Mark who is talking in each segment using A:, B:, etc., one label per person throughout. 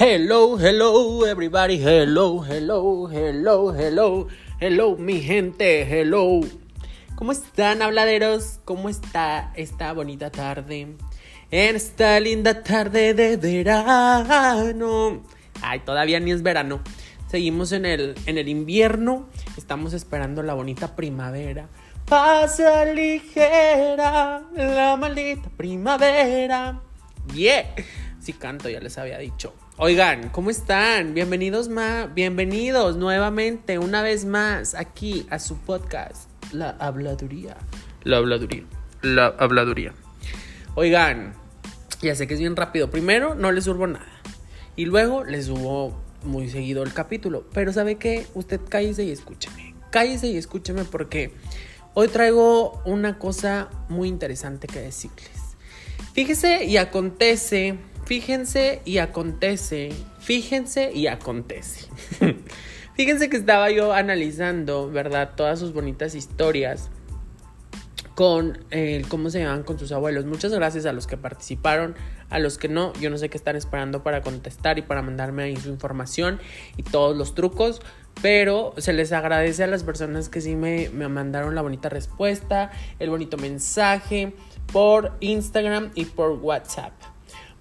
A: Hello, hello, everybody. Hello, hello, hello, hello, hello, mi gente. Hello. ¿Cómo están, habladeros? ¿Cómo está esta bonita tarde? En esta linda tarde de verano. Ay, todavía ni es verano. Seguimos en el, en el invierno. Estamos esperando la bonita primavera. Pasa ligera la maldita primavera. Yeah. Sí canto, ya les había dicho. Oigan, ¿cómo están? Bienvenidos más, bienvenidos nuevamente, una vez más, aquí a su podcast, La Habladuría. La Habladuría. La Habladuría. Oigan, ya sé que es bien rápido. Primero, no les subo nada. Y luego les subo muy seguido el capítulo. Pero ¿sabe qué? Usted cállese y escúcheme. Cállese y escúcheme porque hoy traigo una cosa muy interesante que decirles. Fíjese y acontece Fíjense y acontece, fíjense y acontece. fíjense que estaba yo analizando, ¿verdad? Todas sus bonitas historias con cómo se llaman con sus abuelos. Muchas gracias a los que participaron, a los que no, yo no sé qué están esperando para contestar y para mandarme ahí su información y todos los trucos. Pero se les agradece a las personas que sí me, me mandaron la bonita respuesta, el bonito mensaje por Instagram y por WhatsApp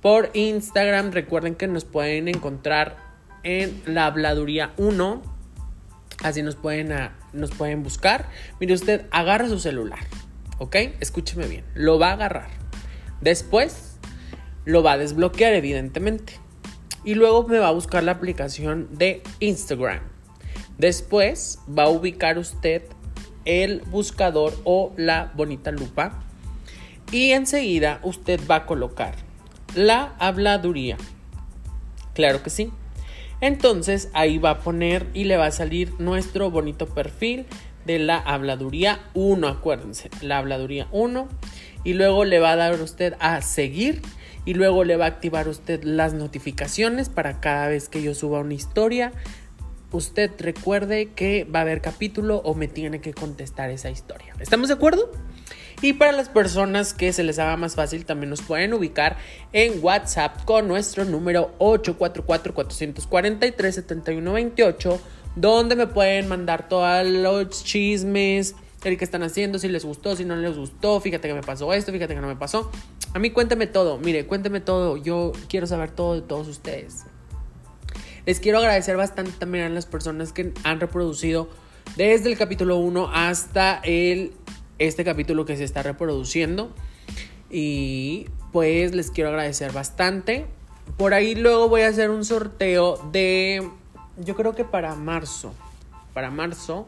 A: por Instagram. Recuerden que nos pueden encontrar en la habladuría 1. Así nos pueden, nos pueden buscar. Mire usted, agarra su celular. ¿Ok? Escúcheme bien. Lo va a agarrar. Después lo va a desbloquear, evidentemente. Y luego me va a buscar la aplicación de Instagram. Después va a ubicar usted el buscador o la bonita lupa. Y enseguida usted va a colocar la habladuría. Claro que sí. Entonces ahí va a poner y le va a salir nuestro bonito perfil de la habladuría 1, acuérdense, la habladuría 1. Y luego le va a dar usted a seguir y luego le va a activar usted las notificaciones para cada vez que yo suba una historia. Usted recuerde que va a haber capítulo o me tiene que contestar esa historia. ¿Estamos de acuerdo? Y para las personas que se les haga más fácil, también nos pueden ubicar en WhatsApp con nuestro número 844-443-7128, donde me pueden mandar todos los chismes, el que están haciendo, si les gustó, si no les gustó, fíjate que me pasó esto, fíjate que no me pasó. A mí cuénteme todo, mire, cuénteme todo, yo quiero saber todo de todos ustedes. Les quiero agradecer bastante también a las personas que han reproducido desde el capítulo 1 hasta el este capítulo que se está reproduciendo. Y pues les quiero agradecer bastante. Por ahí luego voy a hacer un sorteo de, yo creo que para marzo. Para marzo.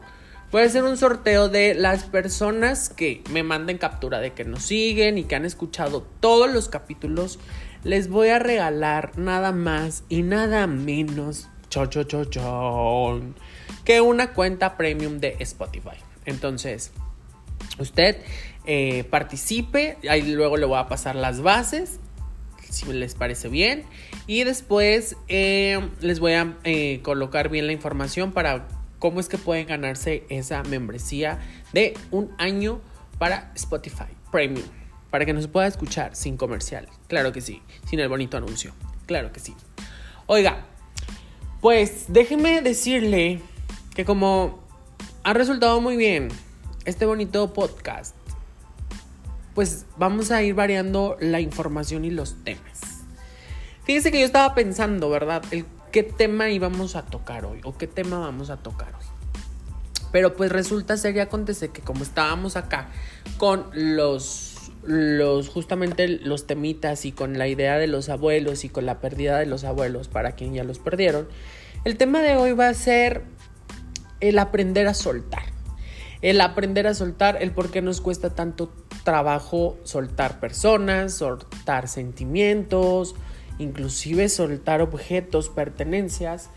A: Voy a hacer un sorteo de las personas que me manden captura de que nos siguen y que han escuchado todos los capítulos. Les voy a regalar nada más y nada menos cho, cho, cho, cho, que una cuenta premium de Spotify. Entonces, usted eh, participe, ahí luego le voy a pasar las bases, si les parece bien, y después eh, les voy a eh, colocar bien la información para cómo es que pueden ganarse esa membresía de un año para Spotify Premium, para que nos pueda escuchar sin comercial, claro que sí, sin el bonito anuncio, claro que sí. Oiga, pues déjeme decirle que como ha resultado muy bien, este bonito podcast, pues vamos a ir variando la información y los temas. Fíjense que yo estaba pensando, ¿verdad? El qué tema íbamos a tocar hoy o qué tema vamos a tocar hoy. Pero pues resulta ser y acontece que como estábamos acá con los, los justamente los temitas y con la idea de los abuelos y con la pérdida de los abuelos para quien ya los perdieron, el tema de hoy va a ser el aprender a soltar el aprender a soltar, el por qué nos cuesta tanto trabajo soltar personas, soltar sentimientos, inclusive soltar objetos, pertenencias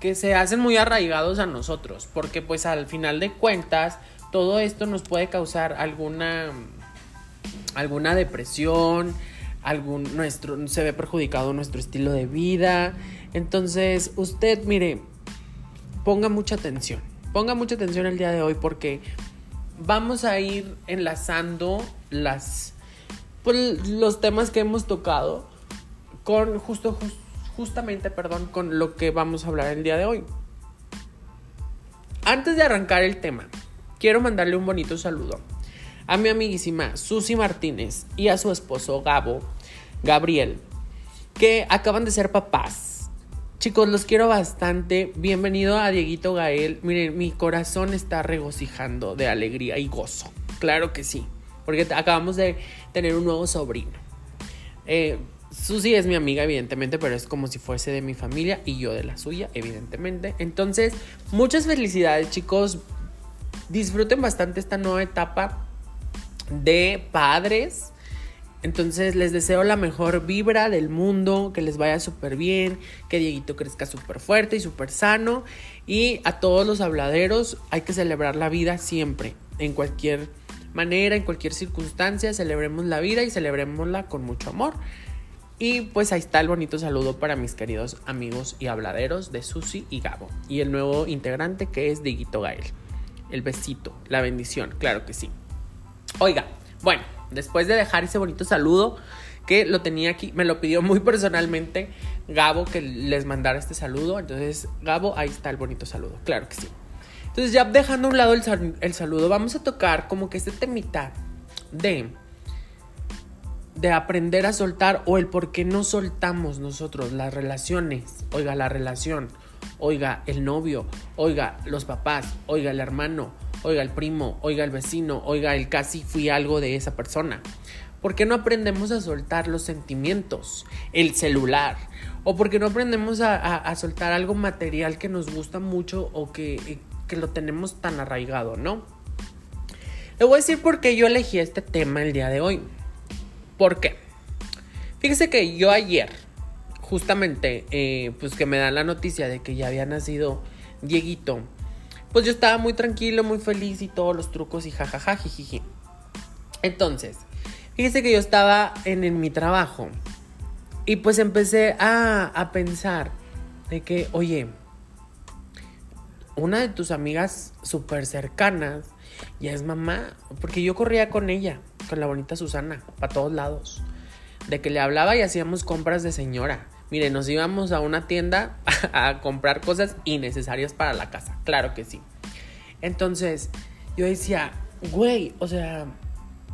A: que se hacen muy arraigados a nosotros, porque pues al final de cuentas todo esto nos puede causar alguna alguna depresión, algún nuestro se ve perjudicado nuestro estilo de vida. Entonces, usted mire, ponga mucha atención ponga mucha atención el día de hoy porque vamos a ir enlazando las pues, los temas que hemos tocado con justo justamente, perdón, con lo que vamos a hablar el día de hoy. Antes de arrancar el tema, quiero mandarle un bonito saludo a mi amiguísima Susi Martínez y a su esposo Gabo, Gabriel, que acaban de ser papás. Chicos, los quiero bastante. Bienvenido a Dieguito Gael. Miren, mi corazón está regocijando de alegría y gozo. Claro que sí, porque acabamos de tener un nuevo sobrino. Eh, Susi es mi amiga, evidentemente, pero es como si fuese de mi familia y yo de la suya, evidentemente. Entonces, muchas felicidades, chicos. Disfruten bastante esta nueva etapa de padres. Entonces les deseo la mejor vibra del mundo, que les vaya súper bien, que Dieguito crezca súper fuerte y súper sano. Y a todos los habladeros hay que celebrar la vida siempre, en cualquier manera, en cualquier circunstancia, celebremos la vida y celebrémosla con mucho amor. Y pues ahí está el bonito saludo para mis queridos amigos y habladeros de Susi y Gabo. Y el nuevo integrante que es Diguito Gael. El besito, la bendición, claro que sí. Oiga, bueno, después de dejar ese bonito saludo que lo tenía aquí, me lo pidió muy personalmente Gabo que les mandara este saludo. Entonces, Gabo, ahí está el bonito saludo, claro que sí. Entonces, ya dejando a un lado el, saludo, vamos a tocar como que este temita de de aprender a soltar o el por qué no soltamos nosotros las relaciones. Oiga, la relación, oiga, el novio, oiga, los papás, oiga, el hermano, oiga, el primo, oiga, el vecino, oiga, el casi fui algo de esa persona. ¿Por qué no aprendemos a soltar los sentimientos, el celular? ¿O por qué no aprendemos a, soltar algo material que nos gusta mucho o que, que lo tenemos tan arraigado, no? Le voy a decir por qué yo elegí este tema el día de hoy. ¿Por qué? Fíjese que yo ayer, justamente, eh, pues que me dan la noticia de que ya había nacido Dieguito, pues yo estaba muy tranquilo, muy feliz y todos los trucos y jajaja, jijiji. Entonces, fíjese que yo estaba en, mi trabajo y pues empecé a, a pensar de que, oye, una de tus amigas súper cercanas ya es mamá, porque yo corría con ella con la bonita Susana, para todos lados. De que le hablaba y hacíamos compras de señora. Mire, nos íbamos a una tienda a, comprar cosas innecesarias para la casa. Claro que sí. Entonces, yo decía, güey, o sea,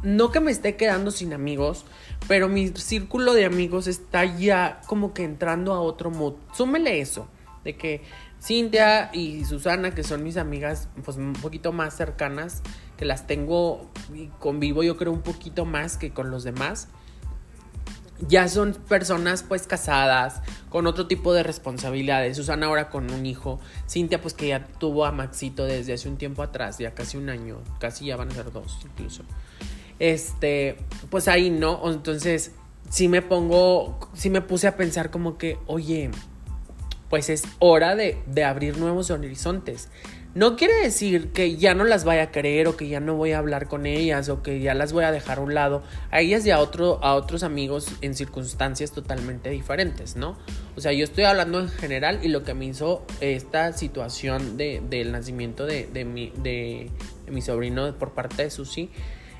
A: no que me esté quedando sin amigos, pero mi círculo de amigos está ya como que entrando a otro mood. Súmele eso, de que Cintia y Susana, que son mis amigas, pues un poquito más cercanas, que las tengo y convivo yo creo un poquito más que con los demás. Ya son personas pues casadas, con otro tipo de responsabilidades. Susana ahora con un hijo. Cintia pues que ya tuvo a Maxito desde hace un tiempo atrás, ya casi un año, casi ya van a ser dos incluso. Este, pues ahí no, entonces sí me pongo, sí me puse a pensar como que, oye, pues es hora de, de abrir nuevos horizontes. No quiere decir que ya no las vaya a querer o que ya no voy a hablar con ellas o que ya las voy a dejar a un lado, a ellas y a, otro, a otros amigos en circunstancias totalmente diferentes, ¿no? O sea, yo estoy hablando en general y lo que me hizo esta situación de, del nacimiento de, de, mi, de, mi sobrino por parte de Susi,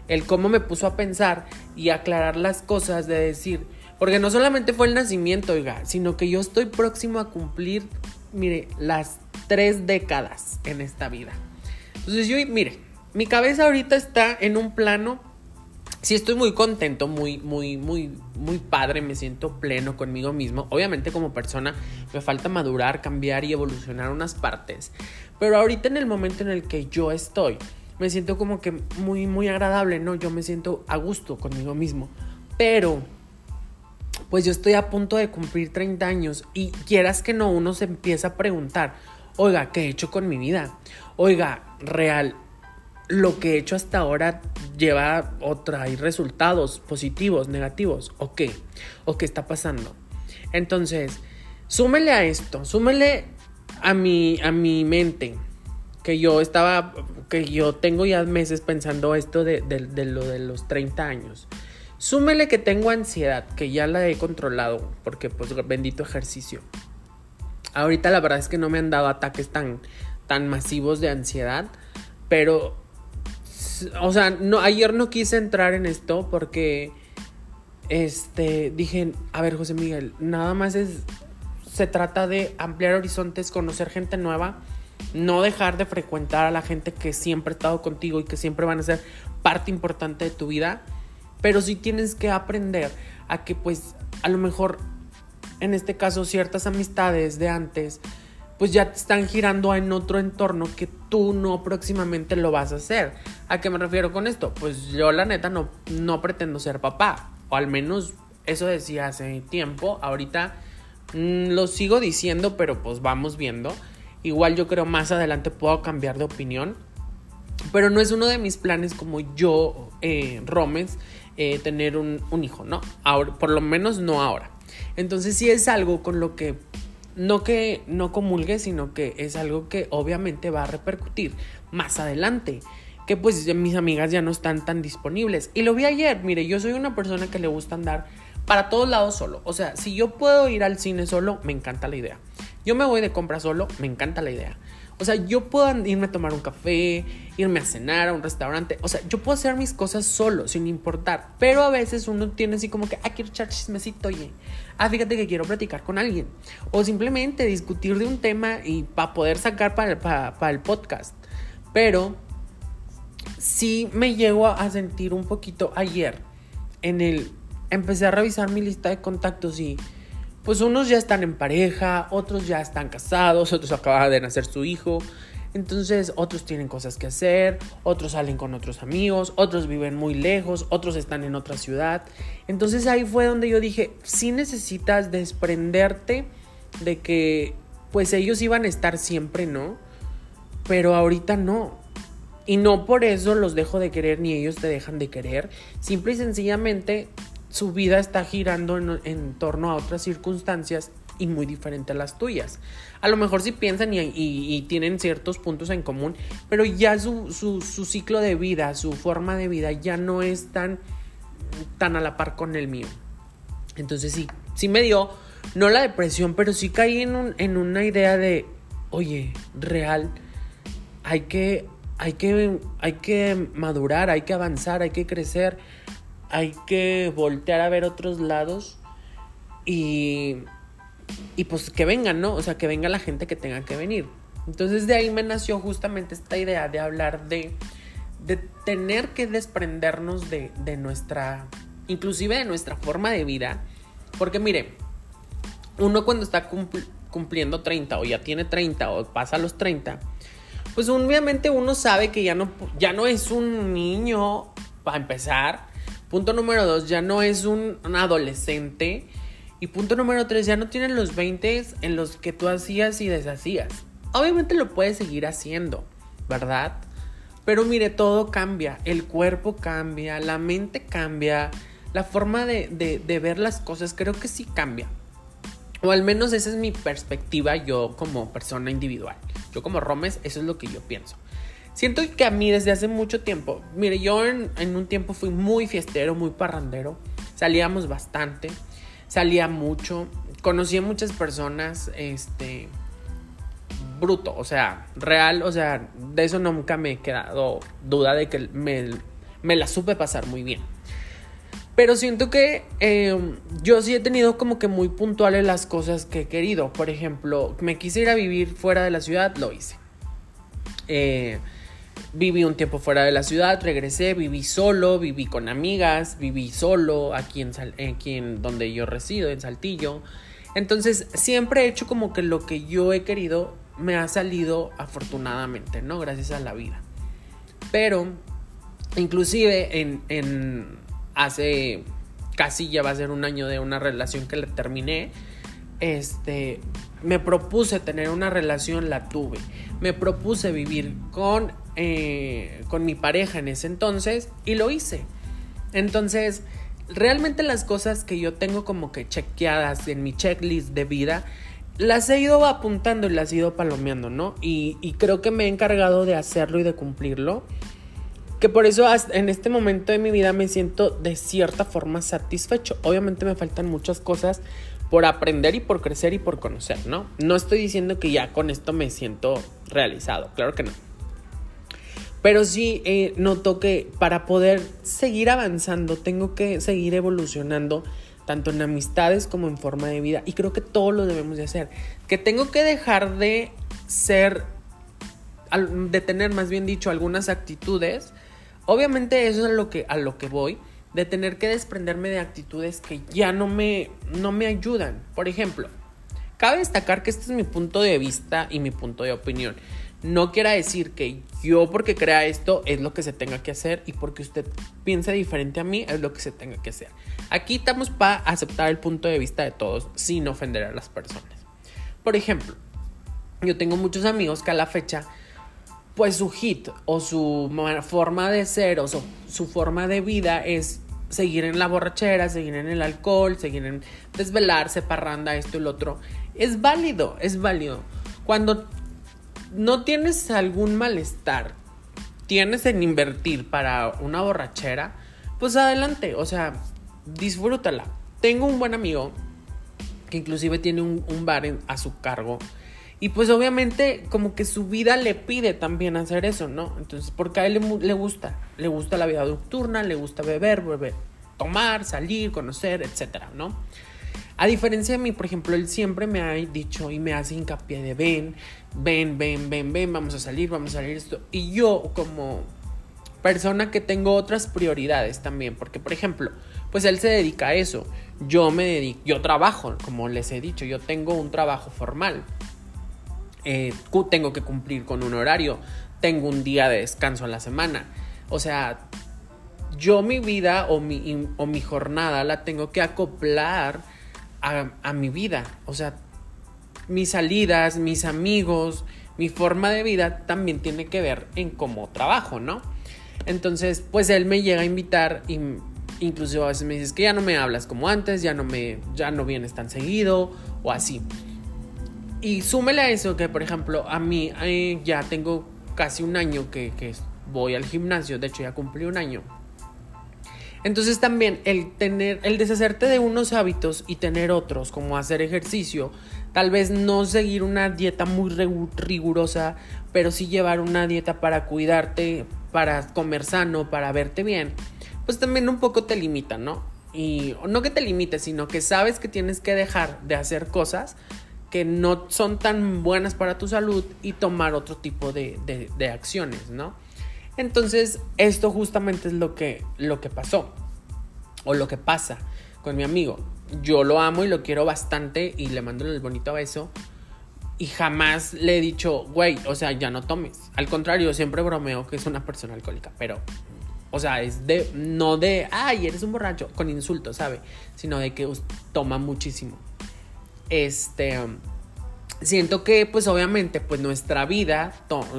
A: el cómo me puso a pensar y aclarar las cosas de decir, porque no solamente fue el nacimiento, oiga, sino que yo estoy próximo a cumplir, mire, las tres décadas en esta vida. Entonces yo, mire, mi cabeza ahorita está en un plano, sí estoy muy contento, muy, muy, muy, muy padre, me siento pleno conmigo mismo. Obviamente como persona me falta madurar, cambiar y evolucionar unas partes. Pero ahorita en el momento en el que yo estoy, me siento como que muy, muy agradable, ¿no? Yo me siento a gusto conmigo mismo. Pero pues yo estoy a punto de cumplir 30 años y quieras que no, uno se empieza a preguntar, oiga, ¿qué he hecho con mi vida? Oiga, real, lo que he hecho hasta ahora lleva o trae resultados positivos, negativos, o qué, o qué está pasando. Entonces, súmele a esto, súmele a mi, a mi mente, que yo estaba, que yo tengo ya meses pensando esto de, de lo de los 30 años. Súmele que tengo ansiedad, que ya la he controlado, porque pues bendito ejercicio. Ahorita la verdad es que no me han dado ataques tan, tan masivos de ansiedad, pero, o sea, no, ayer no quise entrar en esto porque, este, dije, a ver, José Miguel, nada más es se trata de ampliar horizontes, conocer gente nueva, no dejar de frecuentar a la gente que siempre ha estado contigo y que siempre van a ser parte importante de tu vida, pero sí tienes que aprender a que pues a lo mejor en este caso ciertas amistades de antes pues ya te están girando en otro entorno que tú no próximamente lo vas a hacer. ¿A qué me refiero con esto? Pues yo la neta no, no pretendo ser papá, o al menos eso decía hace tiempo, ahorita mm, lo sigo diciendo, pero pues vamos viendo. Igual yo creo más adelante puedo cambiar de opinión. Pero no es uno de mis planes como yo, eh, Romes, eh, tener un, un, hijo, ¿no? Ahora, por lo menos no ahora. Entonces sí es algo con lo que no que no comulgue, sino que es algo que obviamente va a repercutir más adelante. Que pues mis amigas ya no están tan disponibles. Y lo vi ayer, mire, yo soy una persona que le gusta andar para todos lados solo. O sea, si yo puedo ir al cine solo, me encanta la idea. Yo me voy de compra solo, me encanta la idea. O sea, yo puedo irme a tomar un café, irme a cenar a un restaurante. O sea, yo puedo hacer mis cosas solo, sin importar. Pero a veces uno tiene así como que, ah, quiero echar chismecito, oye. Ah, fíjate que quiero platicar con alguien. O simplemente discutir de un tema y para poder sacar para, el podcast. Pero sí me llego a sentir un poquito ayer en el... Empecé a revisar mi lista de contactos y pues unos ya están en pareja, otros ya están casados, otros acaban de nacer su hijo. Entonces otros tienen cosas que hacer, otros salen con otros amigos, otros viven muy lejos, otros están en otra ciudad. Entonces ahí fue donde yo dije, sí necesitas desprenderte de que pues ellos iban a estar siempre, ¿no? Pero ahorita no. Y no por eso los dejo de querer ni ellos te dejan de querer. Simple y sencillamente su vida está girando en, torno a otras circunstancias y muy diferente a las tuyas. A lo mejor sí piensan y, tienen ciertos puntos en común, pero ya su, ciclo de vida, su forma de vida ya no es tan, tan a la par con el mío. Entonces sí, sí me dio, no la depresión, pero sí caí en, en una idea de, oye, real, hay que, hay, que, hay que madurar, hay que avanzar, hay que crecer hay que voltear a ver otros lados y, y pues que vengan, ¿no? O sea, que venga la gente que tenga que venir. Entonces de ahí me nació justamente esta idea de hablar de, de tener que desprendernos de, de nuestra, inclusive de nuestra forma de vida. Porque mire, uno cuando está cumpliendo 30 o ya tiene 30 o pasa los 30, pues obviamente uno sabe que ya no, ya no es un niño para empezar Punto número dos, ya no es un, adolescente. Y punto número tres, ya no tienen los 20 en los que tú hacías y deshacías. Obviamente lo puedes seguir haciendo, ¿verdad? Pero mire, todo cambia, el cuerpo cambia, la mente cambia, la forma de, de, ver las cosas creo que sí cambia. O al menos esa es mi perspectiva yo como persona individual. Yo como Romes, eso es lo que yo pienso. Siento que a mí desde hace mucho tiempo, mire, yo en, un tiempo fui muy fiestero, muy parrandero, salíamos bastante, salía mucho, conocí a muchas personas, este, bruto, o sea, real, o sea, de eso nunca me he quedado duda de que me, me la supe pasar muy bien. Pero siento que em, yo sí he tenido como que muy puntuales las cosas que he querido. Por ejemplo, me quise ir a vivir fuera de la ciudad, lo hice. Eh, Viví un tiempo fuera de la ciudad, regresé, viví solo, viví con amigas, viví solo aquí en, aquí en donde yo resido, en Saltillo. Entonces siempre he hecho como que lo que yo he querido me ha salido afortunadamente, ¿no? Gracias a la vida. Pero inclusive en, en hace casi ya va a ser un año de una relación que le terminé, este, me propuse tener una relación, la tuve. Me propuse vivir con eh, con mi pareja en ese entonces y lo hice. Entonces, realmente las cosas que yo tengo como que chequeadas en mi checklist de vida, las he ido apuntando y las he ido palomeando, ¿no? Y, y creo que me he encargado de hacerlo y de cumplirlo. Que por eso en este momento de mi vida me siento de cierta forma satisfecho. Obviamente me faltan muchas cosas por aprender y por crecer y por conocer, ¿no? No estoy diciendo que ya con esto me siento realizado, claro que no. Pero sí eh, noto que para poder seguir avanzando tengo que seguir evolucionando tanto en amistades como en forma de vida. Y creo que todo lo debemos de hacer. Que tengo que dejar de ser, de tener más bien dicho algunas actitudes. Obviamente eso es a lo que, a lo que voy. De tener que desprenderme de actitudes que ya no me, no me ayudan. Por ejemplo, cabe destacar que este es mi punto de vista y mi punto de opinión no quiera decir que yo porque crea esto es lo que se tenga que hacer y porque usted piensa diferente a mí es lo que se tenga que hacer. Aquí estamos para aceptar el punto de vista de todos sin ofender a las personas. Por ejemplo, yo tengo muchos amigos que a la fecha pues su hit o su forma de ser o su, su forma de vida es seguir en la borrachera, seguir en el alcohol, seguir en desvelarse, parranda, esto y lo otro. Es válido, es válido. Cuando no tienes algún malestar, tienes en invertir para una borrachera, pues adelante, o sea, disfrútala. Tengo un buen amigo que inclusive tiene un, bar a su cargo. Y pues obviamente como que su vida le pide también hacer eso, ¿no? Entonces, porque a él le, le gusta, le gusta la vida nocturna, le gusta beber, beber, tomar, salir, conocer, etcétera, ¿no? A diferencia de mí, por ejemplo, él siempre me ha dicho y me hace hincapié de ven, ven, ven, ven, ven, vamos a salir, vamos a salir esto. Y yo como persona que tengo otras prioridades también, porque por ejemplo, pues él se dedica a eso. Yo me dedico, yo trabajo, como les he dicho, yo tengo un trabajo formal. Eh, tengo que cumplir con un horario, tengo un día de descanso a la semana. O sea, yo mi vida o mi, o mi jornada la tengo que acoplar a, mi vida. O sea, mis salidas, mis amigos, mi forma de vida también tiene que ver en cómo trabajo, ¿no? Entonces, pues él me llega a invitar y incluso a veces me dices que ya no me hablas como antes, ya no me ya no vienes tan seguido o así. Y súmele a eso que, por ejemplo, a mí eh, ya tengo casi un año que, que voy al gimnasio, de hecho ya cumplí un año entonces también el tener, el deshacerte de unos hábitos y tener otros, como hacer ejercicio, tal vez no seguir una dieta muy rigurosa, pero sí llevar una dieta para cuidarte, para comer sano, para verte bien, pues también un poco te limita, ¿no? Y no que te limite, sino que sabes que tienes que dejar de hacer cosas que no son tan buenas para tu salud y tomar otro tipo de, de acciones, ¿no? Entonces, esto justamente es lo que, lo que pasó. O lo que pasa con mi amigo. Yo lo amo y lo quiero bastante y le mando el bonito beso. Y jamás le he dicho, güey, o sea, ya no tomes. Al contrario, siempre bromeo que es una persona alcohólica, pero, o sea, es de, no de, ay, eres un borracho, con insultos, ¿sabe? Sino de que toma muchísimo. Este, siento que pues obviamente pues nuestra vida,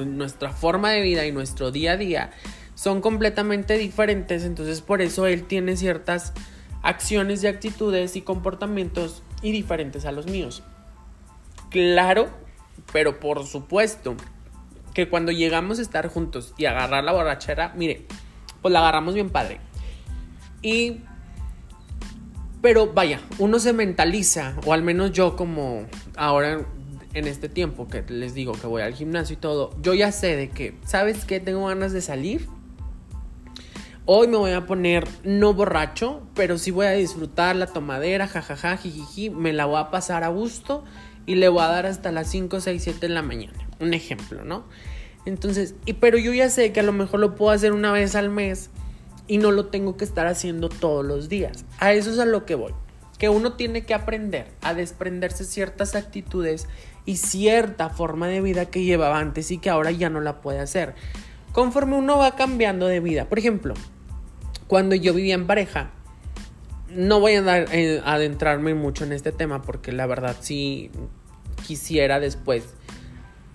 A: nuestra forma de vida y nuestro día a día son completamente diferentes, entonces por eso él tiene ciertas acciones y actitudes y comportamientos y diferentes a los míos. Claro, pero por supuesto que cuando llegamos a estar juntos y agarrar la borrachera, mire, pues la agarramos bien padre. Y pero vaya, uno se mentaliza, o al menos yo como ahora en este tiempo que les digo que voy al gimnasio y todo, yo ya sé de que, ¿sabes qué? Tengo ganas de salir. Hoy me voy a poner no borracho, pero sí voy a disfrutar la tomadera, jajaja, jijiji, me la voy a pasar a gusto y le voy a dar hasta las 5, 6, 7 de la mañana. Un ejemplo, ¿no? Entonces, y, pero yo ya sé que a lo mejor lo puedo hacer una vez al mes y no lo tengo que estar haciendo todos los días. A eso es a lo que voy. Que uno tiene que aprender a desprenderse ciertas actitudes y cierta forma de vida que llevaba antes y que ahora ya no la puede hacer. Conforme uno va cambiando de vida. Por ejemplo, cuando yo vivía en pareja, no voy a eh, adentrarme mucho en este tema porque la verdad sí quisiera después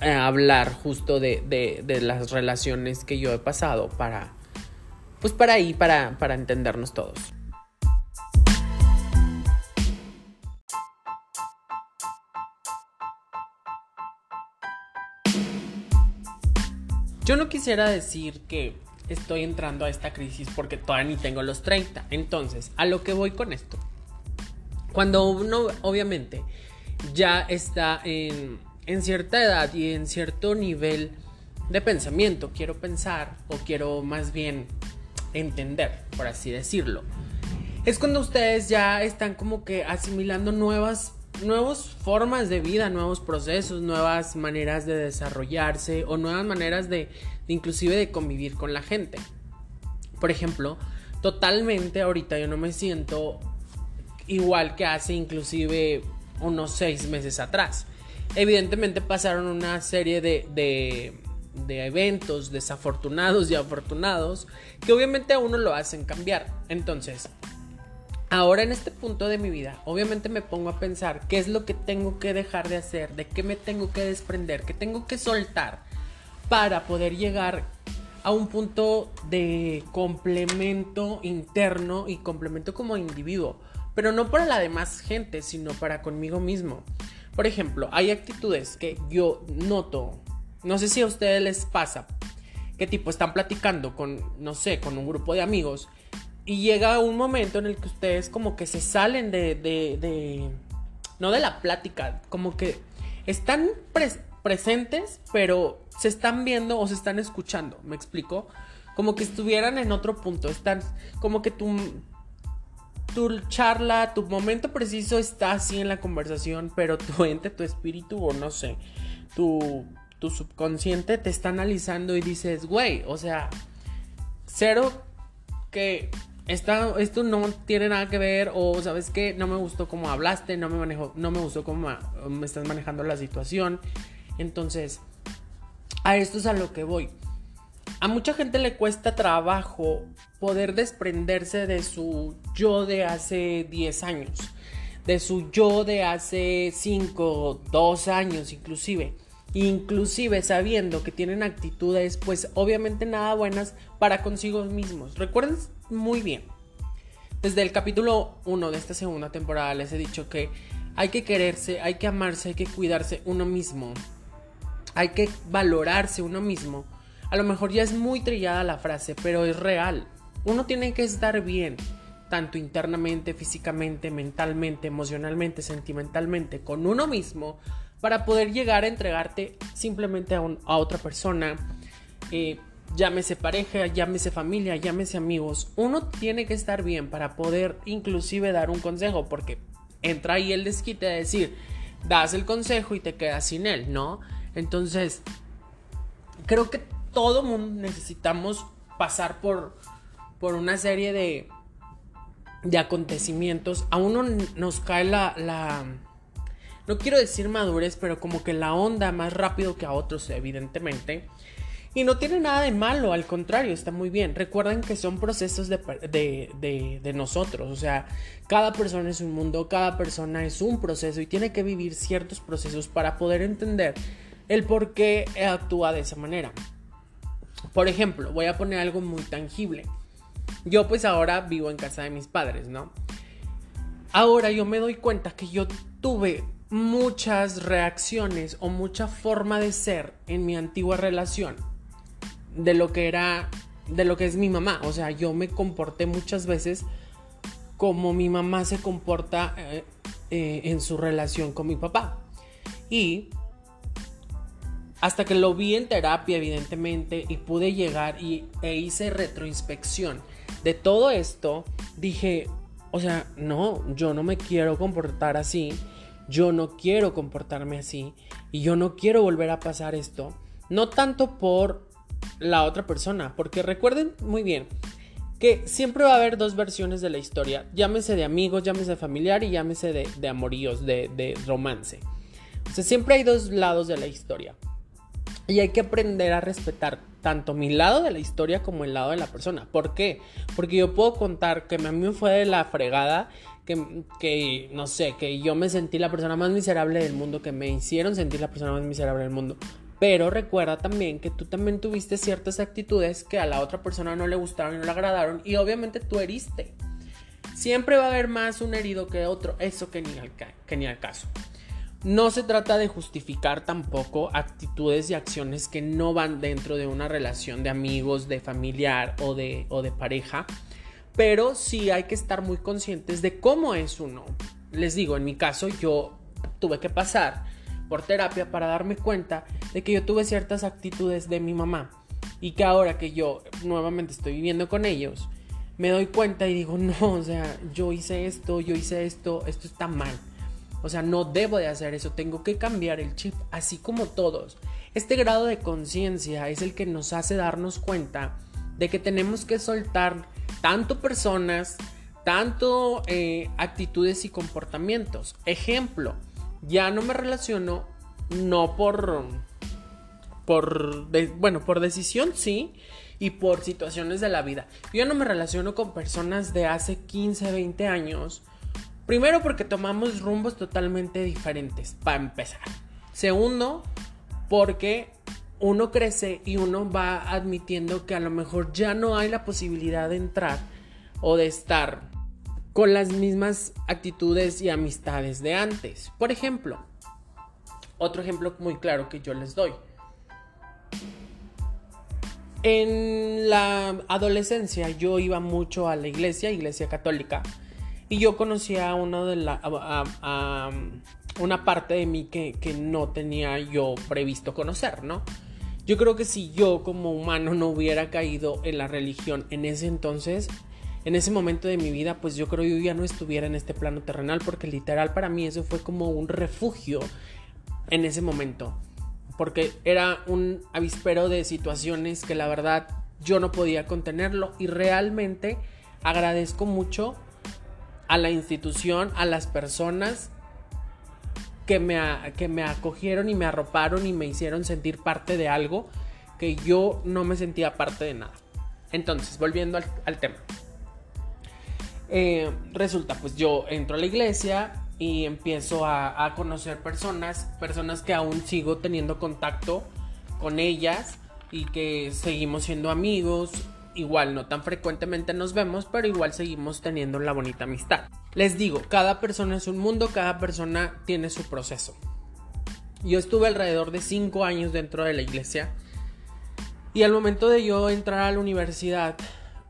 A: eh, hablar justo de, de, las relaciones que yo he pasado para, pues para ahí, para, para entendernos todos. Yo no quisiera decir que estoy entrando a esta crisis porque todavía ni tengo los 30. Entonces, a lo que voy con esto. Cuando uno obviamente ya está en, en cierta edad y en cierto nivel de pensamiento, quiero pensar o quiero más bien entender, por así decirlo. es cuando ustedes ya están como que asimilando nuevas nuevas formas de vida, nuevos procesos, nuevas maneras de desarrollarse o nuevas maneras de, inclusive de convivir con la gente. Por ejemplo, totalmente ahorita yo no me siento igual que hace inclusive unos seis meses atrás. Evidentemente pasaron una serie de, de, de, eventos desafortunados y afortunados que obviamente a uno lo hacen cambiar. Entonces, ahora en este punto de mi vida, obviamente me pongo a pensar qué es lo que tengo que dejar de hacer, de qué me tengo que desprender, qué tengo que soltar para poder llegar a un punto de complemento interno y complemento como individuo, pero no para la demás gente, sino para conmigo mismo. Por ejemplo, hay actitudes que yo noto, no sé si a ustedes les pasa, que tipo están platicando con, no sé, con un grupo de amigos y llega un momento en el que ustedes como que se salen de, de, no de la plática, como que están presentes, pero se están viendo o se están escuchando, ¿me explico? Como que estuvieran en otro punto, están como que tu, tu charla, tu momento preciso está así en la conversación, pero tu ente, tu espíritu o no sé, tu, tu subconsciente te está analizando y dices, güey, o sea, cero que esto no tiene nada que ver o sabes que no me gustó cómo hablaste, no me manejo, no me gustó cómo me estás manejando la situación. Entonces, a esto es a lo que voy. A mucha gente le cuesta trabajo poder desprenderse de su yo de hace 10 años, de su yo de hace 5, 2 años inclusive inclusive sabiendo que tienen actitudes pues obviamente nada buenas para consigo mismos. Recuerden muy bien, desde el capítulo 1 de esta segunda temporada les he dicho que hay que quererse, hay que amarse, hay que cuidarse uno mismo, hay que valorarse uno mismo. A lo mejor ya es muy trillada la frase, pero es real. Uno tiene que estar bien, tanto internamente, físicamente, mentalmente, emocionalmente, sentimentalmente, con uno mismo, para poder llegar a entregarte simplemente a, otra persona, eh, llámese pareja, llámese familia, llámese amigos. Uno tiene que estar bien para poder inclusive dar un consejo, porque entra ahí el desquite de decir, das el consejo y te quedas sin él, ¿no? Entonces, creo que todo mundo necesitamos pasar por, por una serie de, de acontecimientos. A uno nos cae la no quiero decir madurez, pero como que la onda más rápido que a otros, evidentemente. Y no tiene nada de malo, al contrario, está muy bien. Recuerden que son procesos de, de, nosotros, o sea, cada persona es un mundo, cada persona es un proceso y tiene que vivir ciertos procesos para poder entender el por qué actúa de esa manera. Por ejemplo, voy a poner algo muy tangible. Yo pues ahora vivo en casa de mis padres, ¿no? Ahora yo me doy cuenta que yo tuve muchas reacciones o mucha forma de ser en mi antigua relación de lo que era, de lo que es mi mamá. O sea, yo me comporté muchas veces como mi mamá se comporta eh, eh, en su relación con mi papá. Y hasta que lo vi en terapia, evidentemente, y pude llegar y, e hice retroinspección de todo esto, dije, o sea, no, yo no me quiero comportar así yo no quiero comportarme así y yo no quiero volver a pasar esto. No tanto por la otra persona, porque recuerden muy bien que siempre va a haber dos versiones de la historia, llámese de amigos, llámese de familiar y llámese de, de amoríos, de, de romance. O sea, siempre hay dos lados de la historia. Y hay que aprender a respetar tanto mi lado de la historia como el lado de la persona. ¿Por qué? Porque yo puedo contar que a mí me fue de la fregada que, no sé, que yo me sentí la persona más miserable del mundo, que me hicieron sentir la persona más miserable del mundo. Pero recuerda también que tú también tuviste ciertas actitudes que a la otra persona no le gustaron y no le agradaron y obviamente tú heriste. Siempre va a haber más un herido que otro, eso que ni al, que ni al caso. No se trata de justificar tampoco actitudes y acciones que no van dentro de una relación de amigos, de familiar o de, o de pareja pero sí hay que estar muy conscientes de cómo es uno. Les digo, en mi caso yo tuve que pasar por terapia para darme cuenta de que yo tuve ciertas actitudes de mi mamá y que ahora que yo nuevamente estoy viviendo con ellos, me doy cuenta y digo, no, o sea, yo hice esto, yo hice esto, esto está mal. O sea, no debo de hacer eso, tengo que cambiar el chip, así como todos. Este grado de conciencia es el que nos hace darnos cuenta de que tenemos que soltar tanto personas, tanto eh, actitudes y comportamientos. Ejemplo, ya no me relaciono no por por bueno, por decisión sí y por situaciones de la vida. Yo no me relaciono con personas de hace 15, 20 años. Primero porque tomamos rumbos totalmente diferentes, para empezar. Segundo, porque uno crece y uno va admitiendo que a lo mejor ya no hay la posibilidad de entrar o de estar con las mismas actitudes y amistades de antes. Por ejemplo, otro ejemplo muy claro que yo les doy. En la adolescencia yo iba mucho a la iglesia, iglesia católica, y yo conocía a de la una parte de mí que, que no tenía yo previsto conocer, ¿no? Yo creo que si yo como humano no hubiera caído en la religión en ese entonces, en ese momento de mi vida, pues yo creo que yo ya no estuviera en este plano terrenal, porque literal para mí eso fue como un refugio en ese momento porque era un avispero de situaciones que la verdad yo no podía contenerlo y realmente agradezco mucho a la institución, a las personas que me, que me acogieron y me arroparon y me hicieron sentir parte de algo que yo no me sentía parte de nada. Entonces, volviendo al, tema. Eh, resulta, pues yo entro a la iglesia, y empiezo a, conocer personas, personas que aún sigo teniendo contacto con ellas y que seguimos siendo amigos. Igual no tan frecuentemente nos vemos, pero igual seguimos teniendo la bonita amistad. Les digo, cada persona es un mundo, cada persona tiene su proceso. Yo estuve alrededor de 5 años dentro de la iglesia y al momento de yo entrar a la universidad,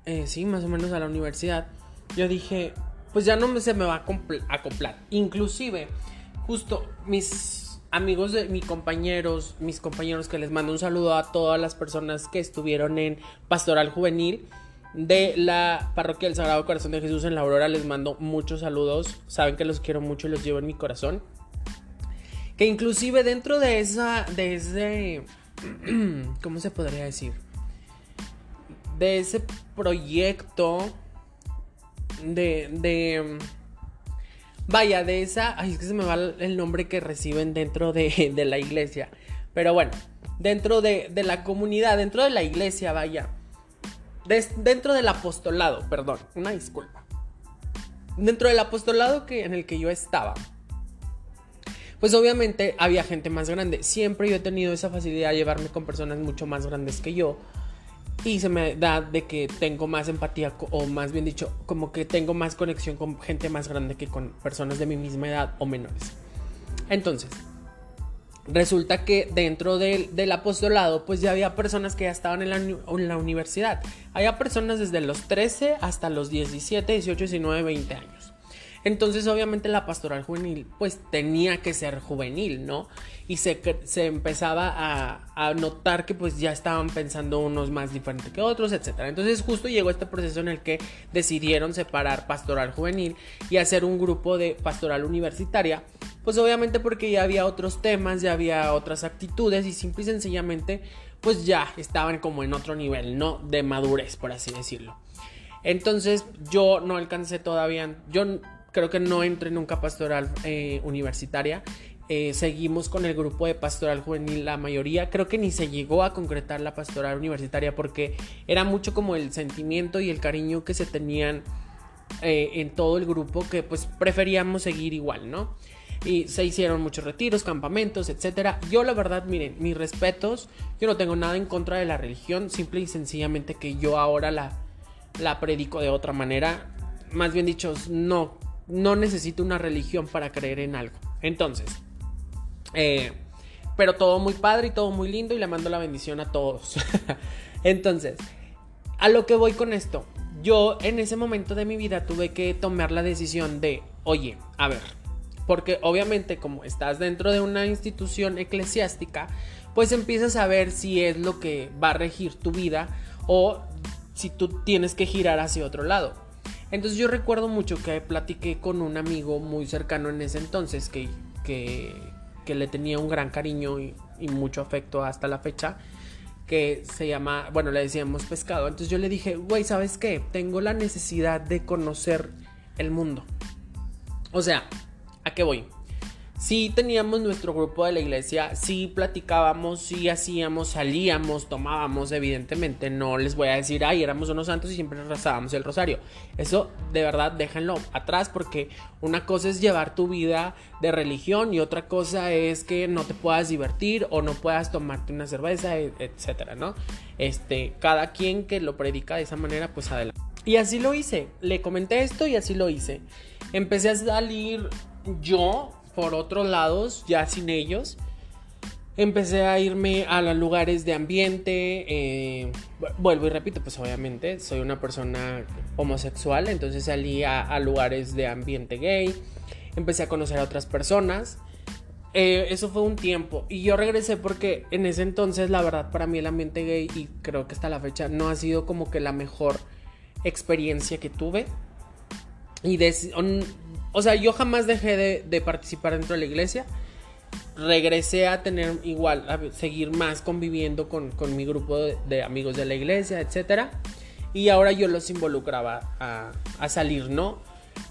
A: eh, sí, más o menos a la universidad, yo dije, pues ya no se me va a acoplar. Inclusive, justo mis amigos de mis compañeros, mis compañeros que les mando un saludo a todas las personas que estuvieron en Pastoral Juvenil de la Parroquia del Sagrado Corazón de Jesús en la Aurora, les mando muchos saludos. Saben que los quiero mucho y los llevo en mi corazón. Que inclusive dentro de esa, de ese, ¿cómo se podría decir? De ese proyecto de, de vaya, de esa, ay, es que se me va el nombre que reciben dentro de, la iglesia, pero bueno, dentro de, de, la comunidad, dentro de la iglesia, vaya, dentro del apostolado, perdón, una disculpa, dentro del apostolado que, en el que yo estaba, pues obviamente había gente más grande. Siempre yo he tenido esa facilidad de llevarme con personas mucho más grandes que yo y se me da de que tengo más empatía o más bien dicho como que tengo más conexión con gente más grande que con personas de mi misma edad o menores. Entonces resulta que dentro del, apostolado pues ya había personas que ya estaban en la, en la universidad. Había personas desde los 13 hasta los 17 18 19 20 años entonces obviamente la pastoral juvenil pues tenía que ser juvenil, ¿no? Y se, se empezaba a, notar que pues ya estaban pensando unos más diferentes que otros, etc. Entonces justo llegó este proceso en el que decidieron separar pastoral juvenil y hacer un grupo de pastoral universitaria. Pues obviamente porque ya había otros temas, ya había otras actitudes y simple y sencillamente pues ya estaban como en otro nivel, ¿no? De madurez, por así decirlo. Entonces yo no alcancé todavía, yo creo que no entré nunca pastoral eh, universitaria. Eh, seguimos con el grupo de pastoral juvenil, la mayoría. Creo que ni se llegó a concretar la pastoral universitaria porque era mucho como el sentimiento y el cariño que se tenían eh, en todo el grupo que pues preferíamos seguir igual, ¿no? Y se hicieron muchos retiros, campamentos, etcétera. Yo la verdad, miren, mis respetos, yo no tengo nada en contra de la religión, simple y sencillamente que yo ahora la, la predico de otra manera. Más bien dicho, no no necesito una religión para creer en algo. Entonces, eh, pero todo muy padre y todo muy lindo y le mando la bendición a todos. Entonces, a lo que voy con esto, yo en ese momento de mi vida tuve que tomar la decisión de, oye, a ver, porque obviamente como estás dentro de una institución eclesiástica, pues empiezas a ver si es lo que va a regir tu vida o si tú tienes que girar hacia otro lado. Entonces yo recuerdo mucho que platiqué con un amigo muy cercano en ese entonces que, que, le tenía un gran cariño y, y, mucho afecto hasta la fecha, que se llama, bueno, le decíamos pescado. Entonces yo le dije, güey, ¿sabes qué? Tengo la necesidad de conocer el mundo. O sea, ¿a qué voy? Sí teníamos nuestro grupo de la iglesia, sí platicábamos, sí hacíamos, salíamos, tomábamos, evidentemente. No les voy a decir, ay, éramos unos santos y siempre rezábamos el rosario. Eso de verdad déjenlo atrás porque una cosa es llevar tu vida de religión y otra cosa es que no te puedas divertir o no puedas tomarte una cerveza, e, etcétera, ¿no? Este, cada quien que lo predica de esa manera, pues adelante. Y así lo hice. Le comenté esto y así lo hice. Empecé a salir yo por otros lados, ya sin ellos. Empecé a irme a los lugares de ambiente. Eh, vuelvo y repito, pues obviamente soy una persona homosexual, entonces salí a, lugares de ambiente gay. Empecé a conocer a otras personas. Eh, eso fue un tiempo. Y yo regresé porque en ese entonces, la verdad, para mí el ambiente gay, y creo que hasta la fecha, no ha sido como que la mejor experiencia que tuve. Y o sea, yo jamás dejé de, participar dentro de la iglesia. Regresé a tener igual, a seguir más conviviendo con, mi grupo de, amigos de la iglesia, etc. Y ahora yo los involucraba a, salir, ¿no?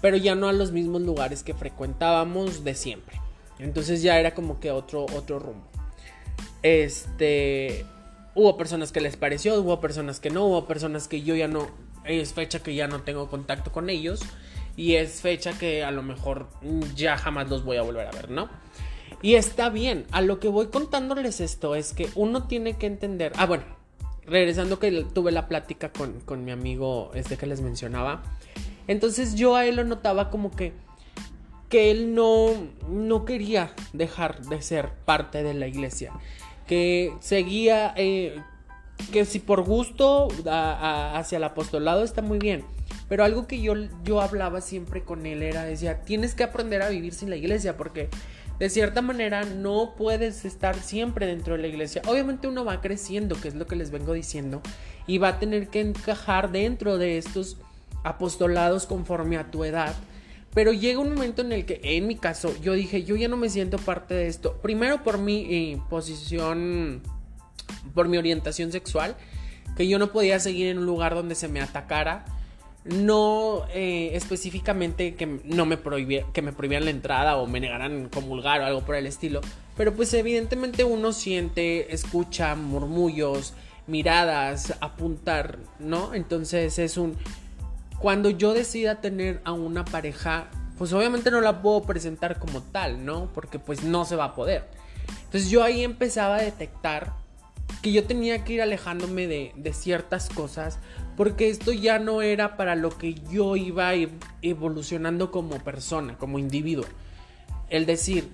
A: Pero ya no a los mismos lugares que frecuentábamos de siempre. Entonces ya era como que otro, otro rumbo. Este. Hubo personas que les pareció, hubo personas que no, hubo personas que yo ya no. Es fecha que ya no tengo contacto con ellos y es fecha que a lo mejor ya jamás los voy a volver a ver, ¿no? Y está bien, a lo que voy contándoles esto es que uno tiene que entender, ah bueno, regresando que tuve la plática con, con mi amigo este que les mencionaba, entonces yo a él lo notaba como que que él no, no quería dejar de ser parte de la iglesia, que seguía, eh, que si por gusto hacia el apostolado está muy bien, pero algo que yo, yo hablaba siempre con él era, decía, tienes que aprender a vivir sin la iglesia porque de cierta manera no puedes estar siempre dentro de la iglesia. Obviamente uno va creciendo, que es lo que les vengo diciendo, y va a tener que encajar dentro de estos apostolados conforme a tu edad. Pero llega un momento en el que, en mi caso, yo dije, yo ya no me siento parte de esto. Primero por mi eh, posición, por mi orientación sexual, que yo no podía seguir en un lugar donde se me atacara no eh, específicamente que no me que me prohibieran la entrada o me negaran comulgar o algo por el estilo, pero pues evidentemente uno siente, escucha murmullos, miradas, apuntar, ¿no? Entonces es un cuando yo decida tener a una pareja, pues obviamente no la puedo presentar como tal, ¿no? Porque pues no se va a poder. Entonces yo ahí empezaba a detectar que yo tenía que ir alejándome de, de ciertas cosas porque esto ya no era para lo que yo iba evolucionando como persona, como individuo. El decir,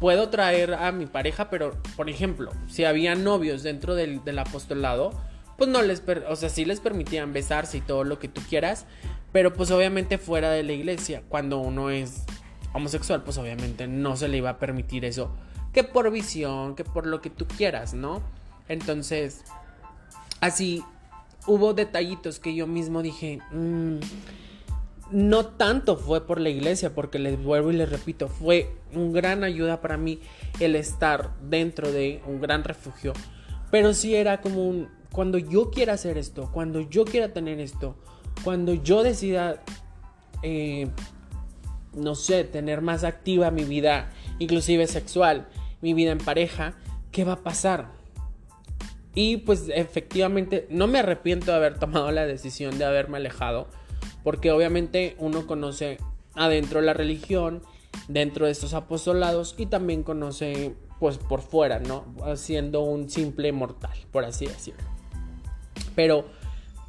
A: puedo traer a mi pareja, pero por ejemplo, si había novios dentro del, apostolado, pues no les, o sea, sí les permitían besarse y todo lo que tú quieras, pero pues obviamente fuera de la iglesia, cuando uno es homosexual, pues obviamente no se le iba a permitir eso, que por visión, que por lo que tú quieras, ¿no? Entonces, así hubo detallitos que yo mismo dije, mm, no tanto fue por la iglesia, porque les vuelvo y les repito, fue un gran ayuda para mí el estar dentro de un gran refugio, pero sí era como un, cuando yo quiera hacer esto, cuando yo quiera tener esto, cuando yo decida, eh, no sé, tener más activa mi vida, inclusive sexual, mi vida en pareja, ¿qué va a pasar? Y pues efectivamente no me arrepiento de haber tomado la decisión de haberme alejado, porque obviamente uno conoce adentro la religión, dentro de estos apostolados y también conoce pues por fuera, ¿no? Siendo un simple mortal, por así decirlo. Pero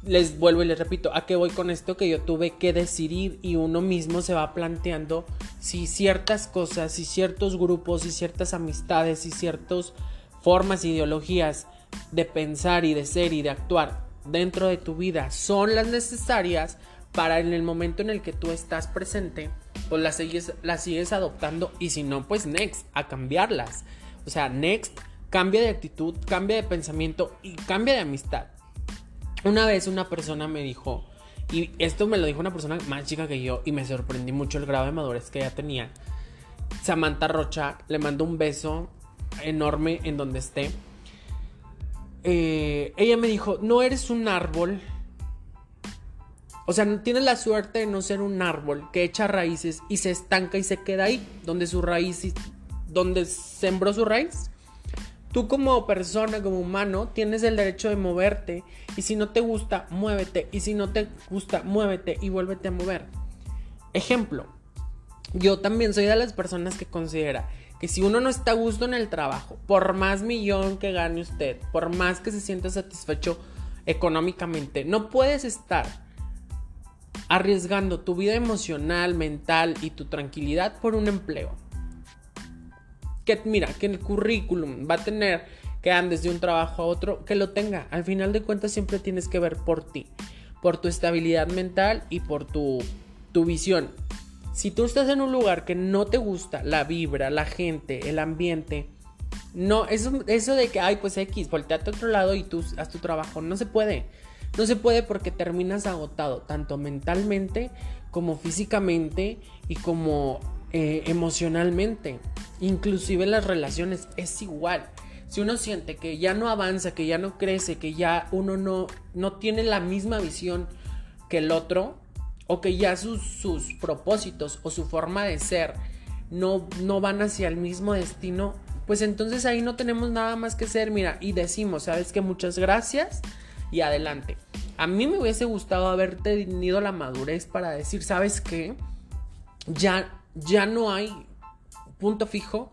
A: les vuelvo y les repito, ¿a qué voy con esto? Que yo tuve que decidir y uno mismo se va planteando si ciertas cosas, si ciertos grupos, y ciertas amistades, y ciertas formas, ideologías de pensar y de ser y de actuar dentro de tu vida son las necesarias para en el momento en el que tú estás presente, pues las sigues, las sigues adoptando y si no, pues next, a cambiarlas. O sea, next, cambia de actitud, cambia de pensamiento y cambia de amistad. Una vez una persona me dijo, y esto me lo dijo una persona más chica que yo, y me sorprendí mucho el grado de madurez que ella tenía. Samantha Rocha le mandó un beso enorme en donde esté. Eh, ella me dijo, no eres un árbol. O sea, tienes la suerte de no ser un árbol que echa raíces y se estanca y se queda ahí, donde su raíz, donde sembró su raíz. Tú como persona, como humano, tienes el derecho de moverte y si no te gusta, muévete y si no te gusta, muévete y vuélvete a mover. Ejemplo, yo también soy de las personas que considera que si uno no está a gusto en el trabajo, por más millón que gane usted, por más que se sienta satisfecho económicamente, no puedes estar arriesgando tu vida emocional, mental y tu tranquilidad por un empleo que mira, que el currículum va a tener que andes de un trabajo a otro, que lo tenga. Al final de cuentas siempre tienes que ver por ti, por tu estabilidad mental y por tu, tu visión. Si tú estás en un lugar que no te gusta, la vibra, la gente, el ambiente, no, eso, eso de que, ay, pues X, volteate a otro lado y tú haz tu trabajo, no se puede. No se puede porque terminas agotado, tanto mentalmente como físicamente y como eh, emocionalmente. Inclusive las relaciones es igual. Si uno siente que ya no avanza, que ya no crece, que ya uno no, no tiene la misma visión que el otro, o que ya sus, sus propósitos o su forma de ser no, no van hacia el mismo destino, pues entonces ahí no tenemos nada más que hacer, mira, y decimos, sabes que muchas gracias y adelante. A mí me hubiese gustado haber tenido la madurez para decir, ¿sabes qué? Ya, ya no hay punto fijo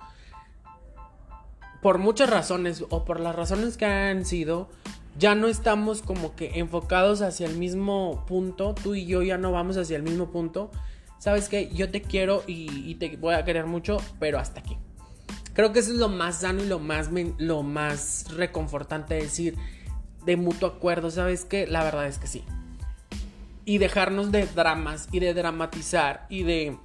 A: por muchas razones o por las razones que han sido, ya no estamos como que enfocados hacia el mismo punto, tú y yo ya no vamos hacia el mismo punto. Sabes que yo te quiero y, te voy a querer mucho, pero hasta aquí. Creo que eso es lo más sano y lo más, lo más reconfortante decir de mutuo acuerdo, ¿sabes que La verdad es que sí. Y dejarnos de dramas y de dramatizar y de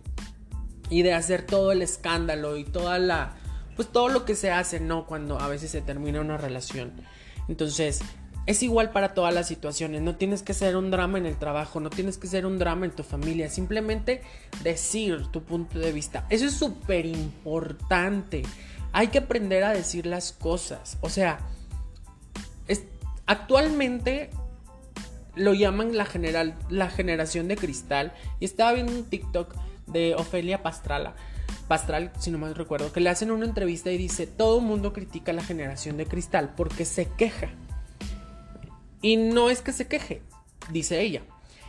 A: y de hacer todo el escándalo y toda la pues todo lo que se hace, ¿no? Cuando a veces se termina una relación. Entonces, es igual para todas las situaciones, no tienes que ser un drama en el trabajo, no tienes que ser un drama en tu familia, simplemente decir tu punto de vista. Eso es súper importante. Hay que aprender a decir las cosas. O sea, es, actualmente lo llaman la, general, la generación de cristal. Y estaba viendo un TikTok de Ofelia Pastrala. Pastral, si no mal recuerdo, que le hacen una entrevista y dice, todo el mundo critica la generación de cristal porque se queja. Y no es que se queje, dice ella,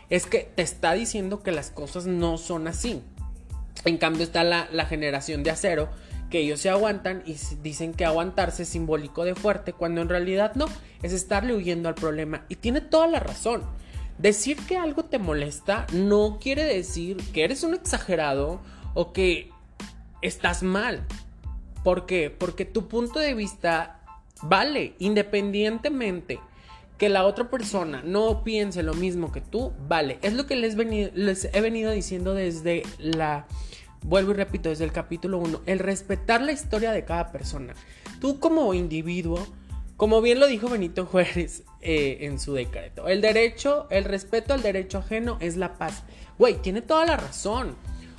A: es que te está diciendo que las cosas no son así. En cambio está la, la generación de acero, que ellos se aguantan y dicen que aguantarse es simbólico de fuerte, cuando en realidad no, es estarle huyendo al problema. Y tiene toda la razón. Decir que algo te molesta no quiere decir que eres un exagerado o que estás mal. ¿Por qué? Porque tu punto de vista vale independientemente que la otra persona no piense lo mismo que tú, vale. Es lo que les, he venido diciendo desde la... Vuelvo y repito, desde el capítulo 1, el respetar la historia de cada persona. Tú como individuo como bien lo dijo Benito Juárez eh, en su decreto, el derecho, el respeto al derecho ajeno es la paz. Güey, tiene toda la razón.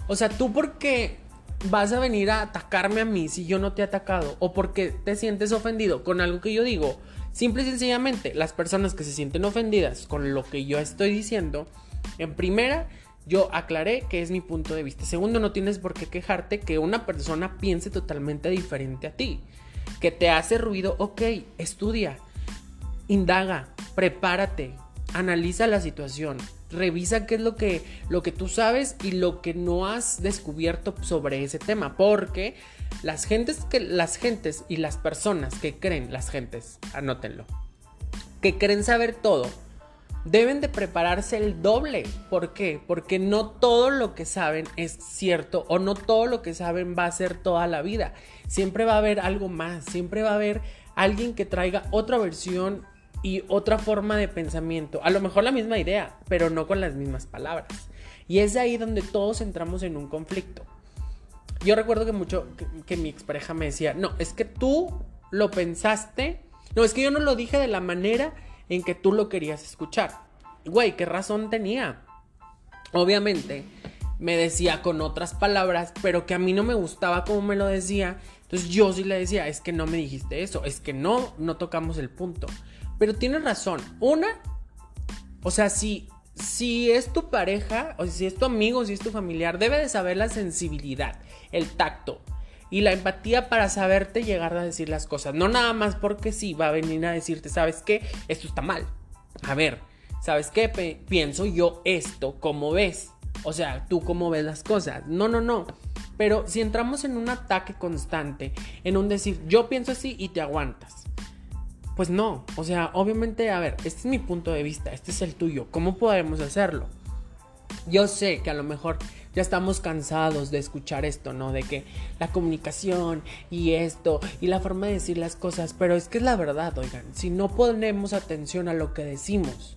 A: O sea, tú porque vas a venir a atacarme a mí si yo no te he atacado o porque te sientes ofendido con algo que yo digo. Simple y sencillamente, las personas que se sienten ofendidas con lo que yo estoy diciendo, en primera, yo aclaré que es mi punto de vista. Segundo, no tienes por qué quejarte que una persona piense totalmente diferente a ti que te hace ruido, ok, estudia, indaga, prepárate, analiza la situación, revisa qué es lo que, lo que tú sabes y lo que no has descubierto sobre ese tema, porque las gentes, que, las gentes y las personas que creen, las gentes, anótenlo, que creen saber todo, deben de prepararse el doble. ¿Por qué? Porque no todo lo que saben es cierto o no todo lo que saben va a ser toda la vida. Siempre va a haber algo más, siempre va a haber alguien que traiga otra versión y otra forma de pensamiento. A lo mejor la misma idea, pero no con las mismas palabras. Y es ahí donde todos entramos en un conflicto. Yo recuerdo que mucho que, que mi expareja me decía, no, es que tú lo pensaste, no, es que yo no lo dije de la manera en que tú lo querías escuchar. Güey, ¿qué razón tenía? Obviamente, me decía con otras palabras, pero que a mí no me gustaba como me lo decía. Entonces yo sí le decía, es que no me dijiste eso, es que no, no tocamos el punto. Pero tienes razón. Una, o sea, si, si es tu pareja, o si es tu amigo, si es tu familiar, debe de saber la sensibilidad, el tacto y la empatía para saberte llegar a decir las cosas. No nada más porque sí va a venir a decirte, ¿sabes qué? Esto está mal. A ver, ¿sabes qué? pienso yo esto, ¿cómo ves? O sea, tú cómo ves las cosas. No, no, no. Pero si entramos en un ataque constante, en un decir, yo pienso así y te aguantas. Pues no, o sea, obviamente, a ver, este es mi punto de vista, este es el tuyo, ¿cómo podemos hacerlo? Yo sé que a lo mejor ya estamos cansados de escuchar esto, ¿no? De que la comunicación y esto y la forma de decir las cosas, pero es que es la verdad, oigan, si no ponemos atención a lo que decimos,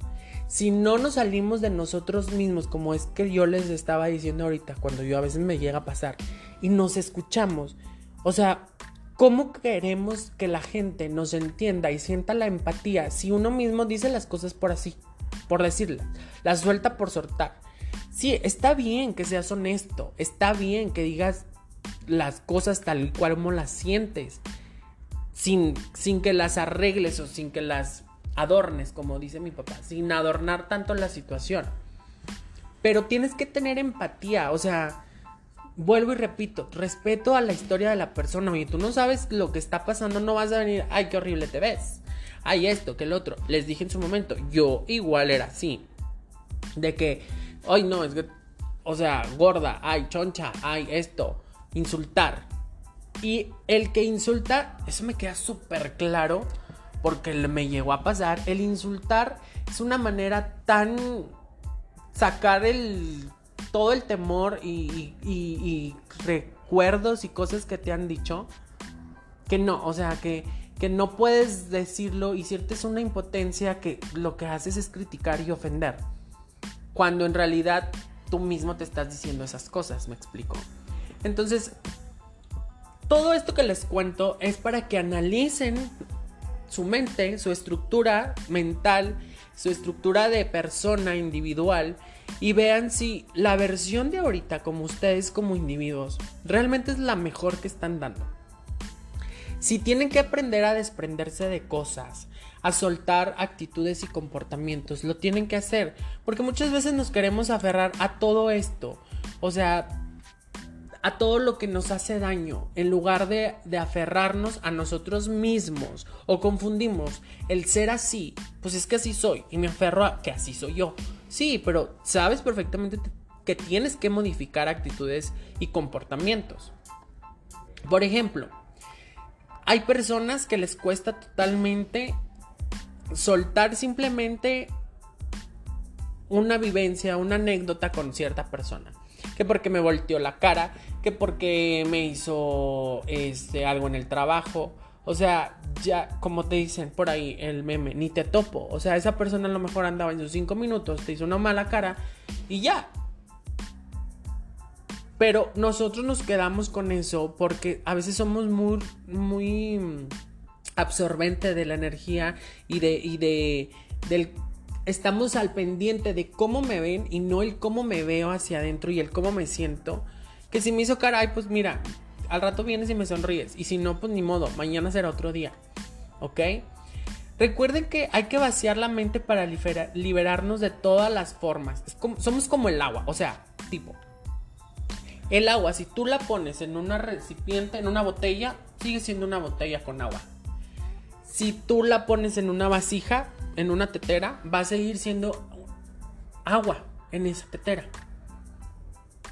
A: si no nos salimos de nosotros mismos, como es que yo les estaba diciendo ahorita, cuando yo a veces me llega a pasar, y nos escuchamos, o sea, ¿cómo queremos que la gente nos entienda y sienta la empatía si uno mismo dice las cosas por así, por decirlas, las suelta por soltar? Sí, está bien que seas honesto, está bien que digas las cosas tal cual como las sientes, sin, sin que las arregles o sin que las adornes, como dice mi papá, sin adornar tanto la situación. Pero tienes que tener empatía, o sea, vuelvo y repito, respeto a la historia de la persona. Y tú no sabes lo que está pasando, no vas a venir, ay, qué horrible te ves. Ay, esto, que el otro. Les dije en su momento, yo igual era así. De que, ay, no, es que, o sea, gorda, ay, choncha, ay, esto, insultar. Y el que insulta, eso me queda súper claro porque me llegó a pasar, el insultar es una manera tan sacar el todo el temor y, recuerdos y cosas que te han dicho que no, o sea, que, que no puedes decirlo y es una impotencia que lo que haces es criticar y ofender. Cuando en realidad tú mismo te estás diciendo esas cosas, me explico. Entonces, todo esto que les cuento es para que analicen su mente, su estructura mental, su estructura de persona individual y vean si la versión de ahorita como ustedes como individuos realmente es la mejor que están dando. Si tienen que aprender a desprenderse de cosas, a soltar actitudes y comportamientos, lo tienen que hacer, porque muchas veces nos queremos aferrar a todo esto. O sea, a todo lo que nos hace daño, en lugar de, aferrarnos a nosotros mismos o confundimos el ser así, pues es que así soy y me aferro a que así soy yo. Sí, pero sabes perfectamente que tienes que modificar actitudes y comportamientos. Por ejemplo, hay personas que les cuesta totalmente soltar simplemente una vivencia, una anécdota con cierta persona que porque me volteó la cara, que porque me hizo este, algo en el trabajo. O sea, ya como te dicen por ahí el meme, ni te topo. O sea, esa persona a lo mejor andaba en sus cinco minutos, te hizo una mala cara y ya. Pero nosotros nos quedamos con eso porque a veces somos muy, muy absorbente de la energía y de, y de del estamos al pendiente de cómo me ven y no el cómo me veo hacia adentro y el cómo me siento. Que si me hizo cara, ay, pues mira, al rato vienes y me sonríes. Y si no, pues ni modo, mañana será otro día. ¿Ok? Recuerden que hay que vaciar la mente para liberarnos de todas las formas. somos como el agua, o sea, tipo. El agua, si tú la pones en una recipiente, en una botella, sigue siendo una botella con agua. Si tú la pones en una vasija, en una tetera, va a seguir siendo agua en esa tetera.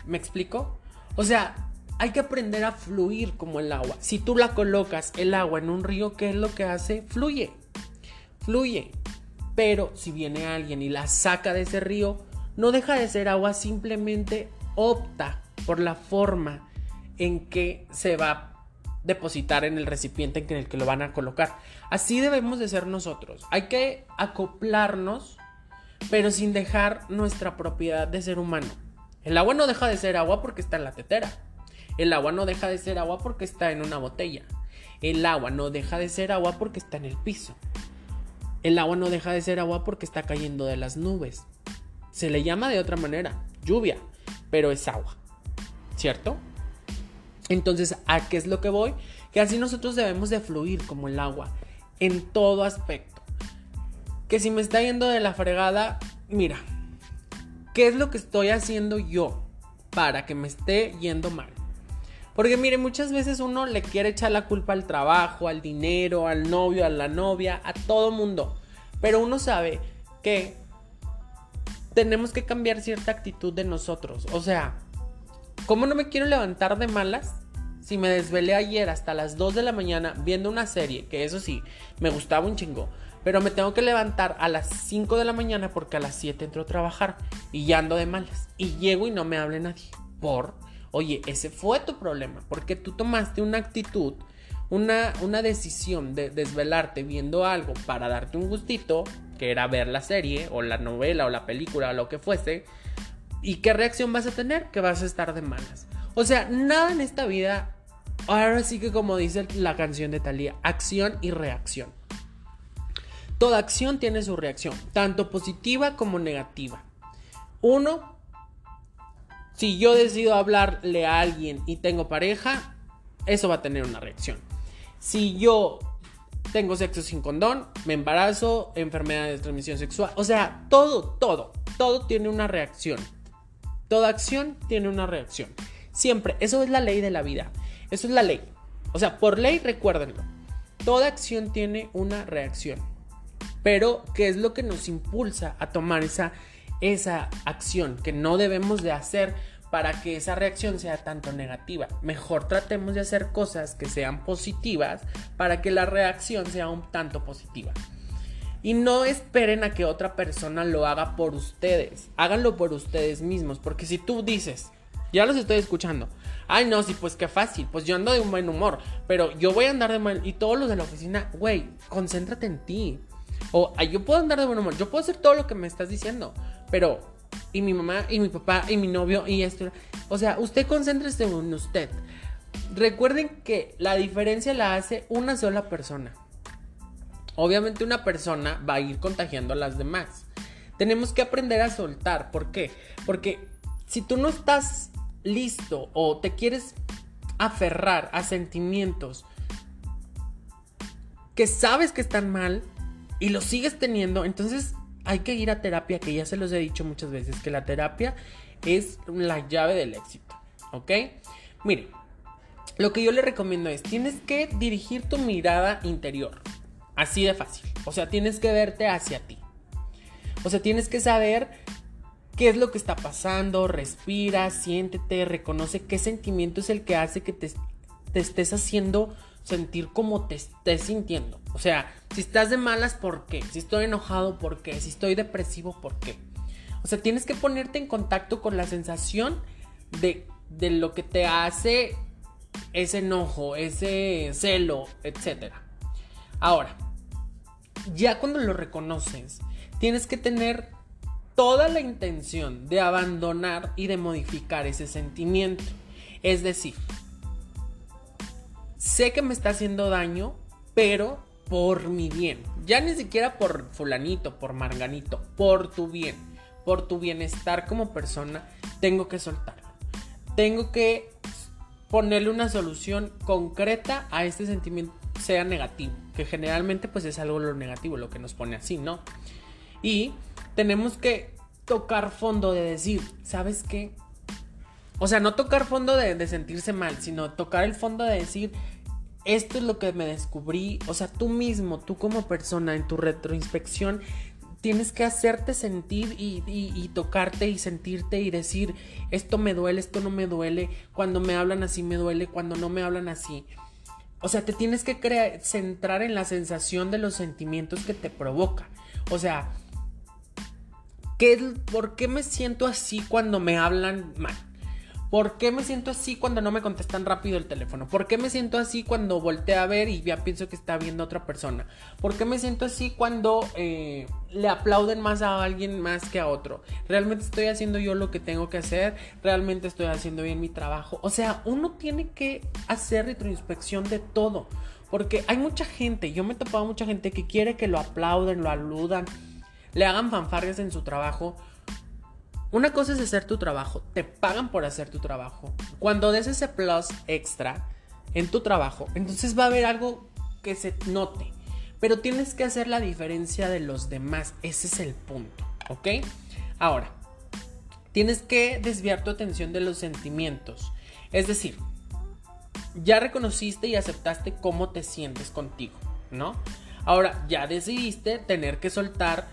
A: ¿Me explico? O sea, hay que aprender a fluir como el agua. Si tú la colocas el agua en un río, ¿qué es lo que hace? Fluye. Fluye. Pero si viene alguien y la saca de ese río, no deja de ser agua, simplemente opta por la forma en que se va a depositar en el recipiente en el que lo van a colocar. Así debemos de ser nosotros. Hay que acoplarnos, pero sin dejar nuestra propiedad de ser humano. El agua no deja de ser agua porque está en la tetera. El agua no deja de ser agua porque está en una botella. El agua no deja de ser agua porque está en el piso. el agua no deja de ser agua porque está cayendo de las nubes. Se le llama de otra manera, lluvia, pero es agua. ¿Cierto? Entonces, ¿a qué es lo que voy? Que así nosotros debemos de fluir como el agua, en todo aspecto. Que si me está yendo de la fregada, mira, ¿qué es lo que estoy haciendo yo para que me esté yendo mal? Porque mire, muchas veces uno le quiere echar la culpa al trabajo, al dinero, al novio, a la novia, a todo mundo. Pero uno sabe que tenemos que cambiar cierta actitud de nosotros. O sea, ¿cómo no me quiero levantar de malas? Si me desvelé ayer hasta las 2 de la mañana viendo una serie, que eso sí, me gustaba un chingo, pero me tengo que levantar a las 5 de la mañana porque a las 7 entro a trabajar y ya ando de malas. Y llego y no me hable nadie. Por, oye, ese fue tu problema, porque tú tomaste una actitud, una, una decisión de desvelarte viendo algo para darte un gustito, que era ver la serie o la novela o la película o lo que fuese. ¿Y qué reacción vas a tener? Que vas a estar de malas. O sea, nada en esta vida, ahora sí que como dice la canción de Thalía, acción y reacción. Toda acción tiene su reacción, tanto positiva como negativa. Uno, si yo decido hablarle a alguien y tengo pareja, eso va a tener una reacción. Si yo tengo sexo sin condón, me embarazo, enfermedad de transmisión sexual, o sea, todo, todo, todo tiene una reacción. Toda acción tiene una reacción. Siempre, eso es la ley de la vida. Eso es la ley. O sea, por ley recuérdenlo. Toda acción tiene una reacción. Pero, ¿qué es lo que nos impulsa a tomar esa, esa acción que no debemos de hacer para que esa reacción sea tanto negativa? Mejor tratemos de hacer cosas que sean positivas para que la reacción sea un tanto positiva. Y no esperen a que otra persona lo haga por ustedes. Háganlo por ustedes mismos. Porque si tú dices, ya los estoy escuchando. Ay, no, sí, pues qué fácil. Pues yo ando de un buen humor. Pero yo voy a andar de mal. Y todos los de la oficina, güey, concéntrate en ti. O yo puedo andar de buen humor, yo puedo hacer todo lo que me estás diciendo, pero y mi mamá y mi papá y mi novio y esto, o sea, usted concéntrese en usted. Recuerden que la diferencia la hace una sola persona. Obviamente una persona va a ir contagiando a las demás. Tenemos que aprender a soltar, ¿por qué? Porque si tú no estás listo o te quieres aferrar a sentimientos que sabes que están mal, y lo sigues teniendo, entonces hay que ir a terapia, que ya se los he dicho muchas veces, que la terapia es la llave del éxito, ¿ok? Mire, lo que yo le recomiendo es, tienes que dirigir tu mirada interior, así de fácil, o sea, tienes que verte hacia ti, o sea, tienes que saber qué es lo que está pasando, respira, siéntete, reconoce qué sentimiento es el que hace que te, te estés haciendo sentir como te estés sintiendo. O sea, si estás de malas, ¿por qué? Si estoy enojado, ¿por qué? Si estoy depresivo, ¿por qué? O sea, tienes que ponerte en contacto con la sensación de, de lo que te hace ese enojo, ese celo, etc. Ahora, ya cuando lo reconoces, tienes que tener toda la intención de abandonar y de modificar ese sentimiento. Es decir, sé que me está haciendo daño, pero por mi bien. Ya ni siquiera por fulanito, por marganito, por tu bien, por tu bienestar como persona, tengo que soltarlo. Tengo que ponerle una solución concreta a este sentimiento, sea negativo, que generalmente pues es algo lo negativo, lo que nos pone así, ¿no? Y tenemos que tocar fondo de decir, ¿sabes qué? O sea, no tocar fondo de, sentirse mal, sino tocar el fondo de decir, esto es lo que me descubrí. O sea, tú mismo, tú como persona, en tu retroinspección, tienes que hacerte sentir y, tocarte y sentirte y decir, esto me duele, esto no me duele, cuando me hablan así me duele, cuando no me hablan así. O sea, te tienes que centrar en la sensación de los sentimientos que te provoca. O sea, ¿qué, ¿por qué me siento así cuando me hablan mal? ¿Por qué me siento así cuando no me contestan rápido el teléfono? ¿Por qué me siento así cuando volteo a ver y ya pienso que está viendo otra persona? ¿Por qué me siento así cuando eh, le aplauden más a alguien más que a otro? ¿Realmente estoy haciendo yo lo que tengo que hacer? ¿Realmente estoy haciendo bien mi trabajo? O sea, uno tiene que hacer retroinspección de todo. Porque hay mucha gente, yo me he topado mucha gente que quiere que lo aplauden, lo aludan, le hagan fanfarrias en su trabajo. Una cosa es hacer tu trabajo, te pagan por hacer tu trabajo. Cuando des ese plus extra en tu trabajo, entonces va a haber algo que se note. Pero tienes que hacer la diferencia de los demás, ese es el punto, ¿ok? Ahora, tienes que desviar tu atención de los sentimientos. Es decir, ya reconociste y aceptaste cómo te sientes contigo, ¿no? Ahora, ya decidiste tener que soltar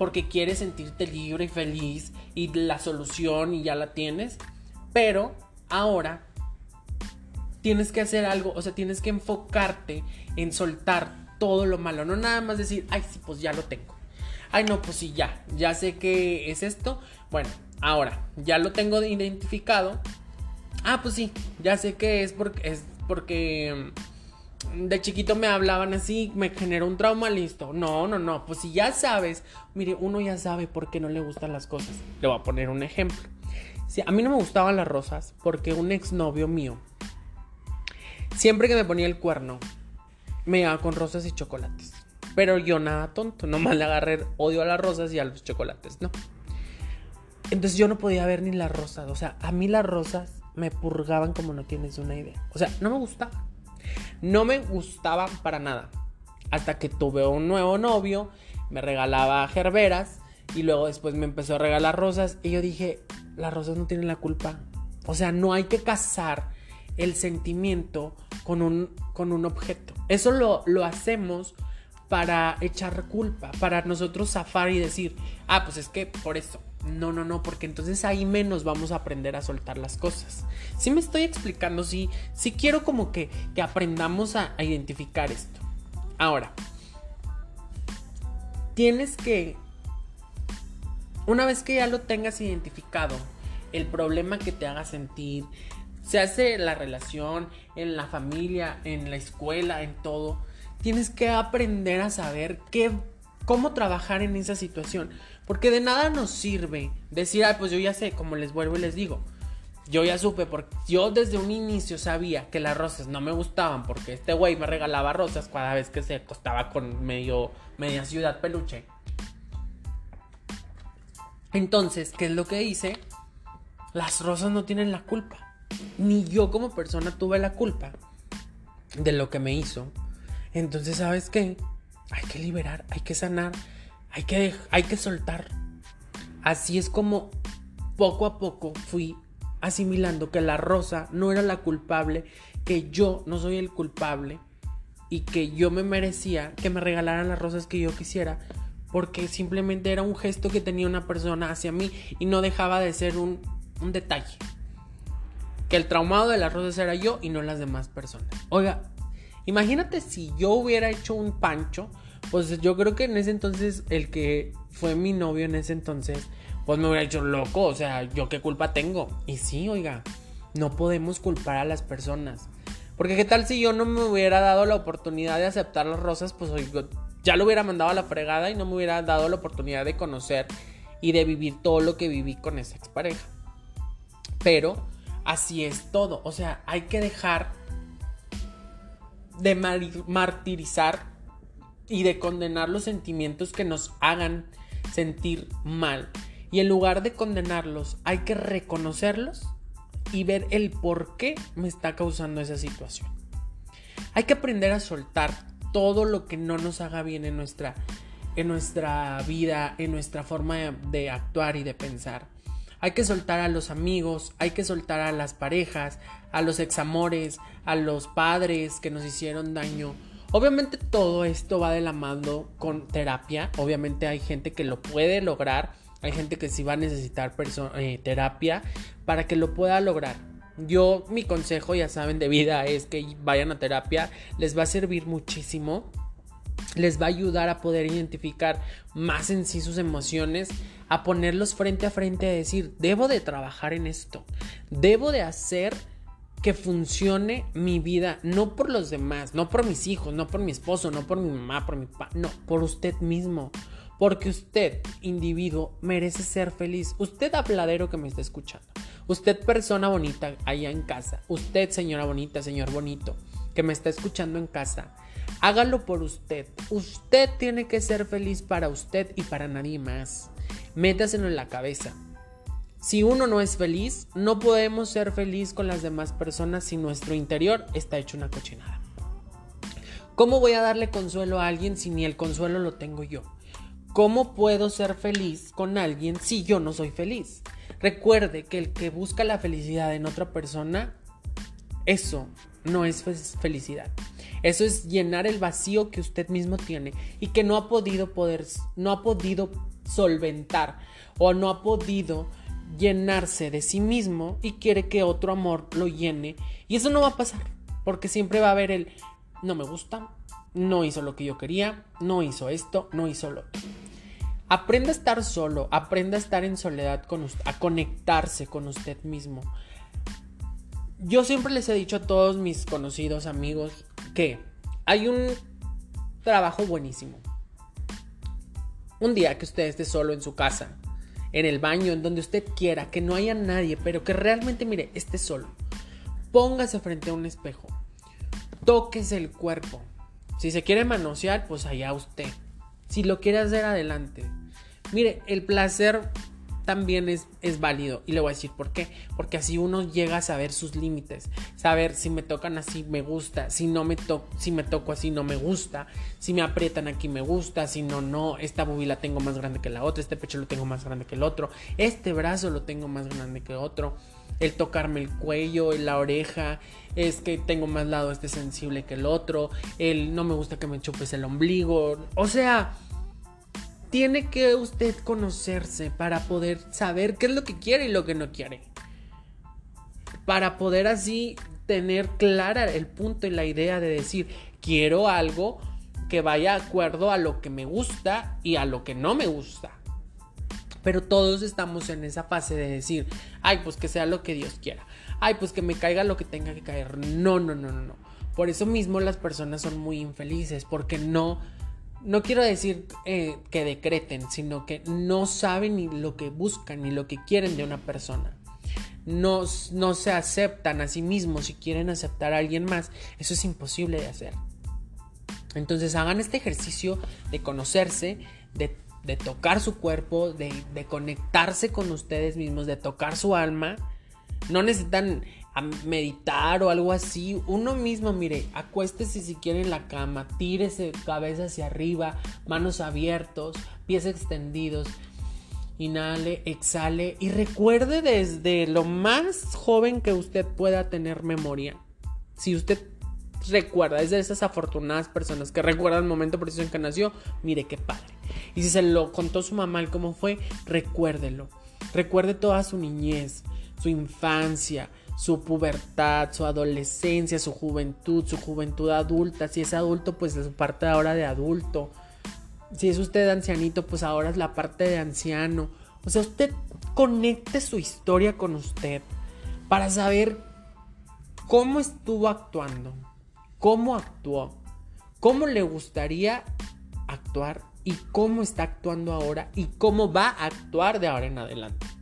A: porque quieres sentirte libre y feliz y la solución y ya la tienes, pero ahora tienes que hacer algo, o sea, tienes que enfocarte en soltar todo lo malo, no nada más decir, ay, sí, pues ya lo tengo. Ay, no, pues sí, ya, ya sé que es esto. Bueno, ahora, ya lo tengo identificado, Ah, pues sí, ya sé que es porque es porque mm, de chiquito me hablaban así, me generó un trauma, listo. No, no, no, pues si ya sabes, mire, uno ya sabe por qué no le gustan las cosas. Le voy a poner un ejemplo. A mí no me gustaban las rosas porque un exnovio mío siempre que me ponía el cuerno me iba con rosas y chocolates. Pero yo nada tonto, nomás le agarré odio a las rosas y a los chocolates, ¿no? Entonces yo no podía ver ni las rosas, o sea, a mí las rosas me purgaban como no tienes una idea. O sea, no me gustaba. No me gustaba para nada. Hasta que tuve un nuevo novio, me regalaba gerberas y luego después me empezó a regalar rosas y yo dije, las rosas no tienen la culpa. O sea, no hay que casar el sentimiento con un, con un objeto. Eso lo, lo hacemos para echar culpa, para nosotros zafar y decir, ah, pues es que por eso. No, no, no, porque entonces ahí menos vamos a aprender a soltar las cosas. Si me estoy explicando, sí, sí quiero como que, que aprendamos a, a identificar esto. Ahora, tienes que, una vez que ya lo tengas identificado, el problema que te haga sentir, se hace en la relación, en la familia, en la escuela, en todo, tienes que aprender a saber qué, cómo trabajar en esa situación. Porque de nada nos sirve decir, ay, pues yo ya sé, como les vuelvo y les digo. Yo ya supe, porque yo desde un inicio sabía que las rosas no me gustaban, porque este güey me regalaba rosas cada vez que se acostaba con medio, media ciudad peluche. Entonces, ¿qué es lo que hice? Las rosas no tienen la culpa. Ni yo como persona tuve la culpa de lo que me hizo. Entonces, ¿sabes qué? Hay que liberar, hay que sanar hay que, hay que soltar. Así es como poco a poco fui asimilando que la rosa no era la culpable, que yo no soy el culpable y que yo me merecía que me regalaran las rosas que yo quisiera porque simplemente era un gesto que tenía una persona hacia mí y no dejaba de ser un, un detalle. Que el traumado de las rosas era yo y no las demás personas. Oiga, imagínate si yo hubiera hecho un pancho pues yo creo que en ese entonces el que fue mi novio en ese entonces, pues me hubiera hecho loco, o sea, yo qué culpa tengo. Y sí, oiga, no podemos culpar a las personas. Porque qué tal si yo no me hubiera dado la oportunidad de aceptar las rosas, pues ya lo hubiera mandado a la fregada y no me hubiera dado la oportunidad de conocer y de vivir todo lo que viví con esa expareja. Pero así es todo, o sea, hay que dejar de martirizar y de condenar los sentimientos que nos hagan sentir mal. Y en lugar de condenarlos, hay que reconocerlos y ver el por qué me está causando esa situación. Hay que aprender a soltar todo lo que no nos haga bien en nuestra, en nuestra vida, en nuestra forma de actuar y de pensar. Hay que soltar a los amigos, hay que soltar a las parejas, a los examores, a los padres que nos hicieron daño, Obviamente todo esto va de la mano con terapia. Obviamente hay gente que lo puede lograr. Hay gente que sí va a necesitar eh, terapia para que lo pueda lograr. Yo, mi consejo, ya saben, de vida es que vayan a terapia. Les va a servir muchísimo. Les va a ayudar a poder identificar más en sí sus emociones. A ponerlos frente a frente a decir, debo de trabajar en esto. Debo de hacer que funcione mi vida, no por los demás, no por mis hijos, no por mi esposo, no por mi mamá, por mi papá, no, por usted mismo. Porque usted, individuo, merece ser feliz. Usted, habladero que me está escuchando. Usted, persona bonita allá en casa. Usted, señora bonita, señor bonito. que me está escuchando en casa, hágalo por usted. Usted tiene que ser feliz para usted y para nadie más. Métaselo en la cabeza. Si uno no es feliz, no podemos ser feliz con las demás personas si nuestro interior está hecho una cochinada. ¿Cómo voy a darle consuelo a alguien si ni el consuelo lo tengo yo? ¿Cómo puedo ser feliz con alguien si yo no soy feliz? Recuerde que el que busca la felicidad en otra persona, eso no es felicidad. Eso es llenar el vacío que usted mismo tiene y que no ha podido poder, no ha podido solventar o no ha podido llenarse de sí mismo y quiere que otro amor lo llene. Y eso no va a pasar, porque siempre va a haber el no me gusta, no hizo lo que yo quería, no hizo esto, no hizo lo otro. Aprenda a estar solo, aprenda a estar en soledad con usted, a conectarse con usted mismo. Yo siempre les he dicho a todos mis conocidos amigos que hay un trabajo buenísimo. Un día que usted esté solo en su casa, en el baño, en donde usted quiera, que no haya nadie, pero que realmente, mire, esté solo. Póngase frente a un espejo. Tóquese el cuerpo. Si se quiere manosear, pues allá usted. Si lo quiere hacer adelante. Mire, el placer también es, es, válido. Y le voy a decir por qué. Porque así uno llega a saber sus límites. Saber si me tocan así me gusta. Si no me toco, si me toco así no me gusta. Si me aprietan aquí me gusta. Si no, no. Esta bubila la tengo más grande que la otra. Este pecho lo tengo más grande que el otro. Este brazo lo tengo más grande que otro. El tocarme el cuello, la oreja. Es que tengo más lado este sensible que el otro. El no me gusta que me chupes el ombligo. O sea tiene que usted conocerse para poder saber qué es lo que quiere y lo que no quiere. Para poder así tener clara el punto y la idea de decir, quiero algo que vaya de acuerdo a lo que me gusta y a lo que no me gusta. Pero todos estamos en esa fase de decir, ay, pues que sea lo que Dios quiera. Ay, pues que me caiga lo que tenga que caer. No, no, no, no, no. Por eso mismo las personas son muy infelices, porque no no quiero decir eh, que decreten, sino que no saben ni lo que buscan ni lo que quieren de una persona. No, no se aceptan a sí mismos si quieren aceptar a alguien más. Eso es imposible de hacer. Entonces hagan este ejercicio de conocerse, de, tocar su cuerpo, de, de conectarse con ustedes mismos, de tocar su alma. No necesitan a meditar o algo así, uno mismo, mire, acuéstese si quiere en la cama, tírese cabeza hacia arriba, manos abiertos, pies extendidos. Inhale, exhale y recuerde desde lo más joven que usted pueda tener memoria. Si usted recuerda, es de esas afortunadas personas que recuerdan el momento preciso en que nació, mire qué padre. Y si se lo contó su mamá cómo fue, recuérdelo. Recuerde toda su niñez, su infancia, su pubertad, su adolescencia, su juventud, su juventud adulta. Si es adulto, pues es su parte ahora de adulto. Si es usted ancianito, pues ahora es la parte de anciano. O sea, usted conecte su historia con usted para saber cómo estuvo actuando, cómo actuó, cómo le gustaría actuar y cómo está actuando ahora y cómo va a actuar de ahora en adelante.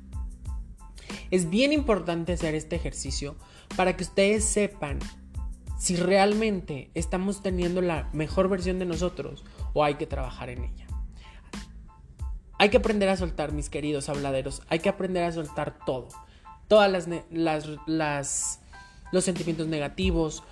A: Es bien importante hacer este ejercicio para que ustedes sepan si realmente estamos teniendo la mejor versión de nosotros o hay que trabajar en ella. Hay que aprender a soltar, mis queridos habladeros. Hay que aprender a soltar todo. Todas las, los sentimientos negativos.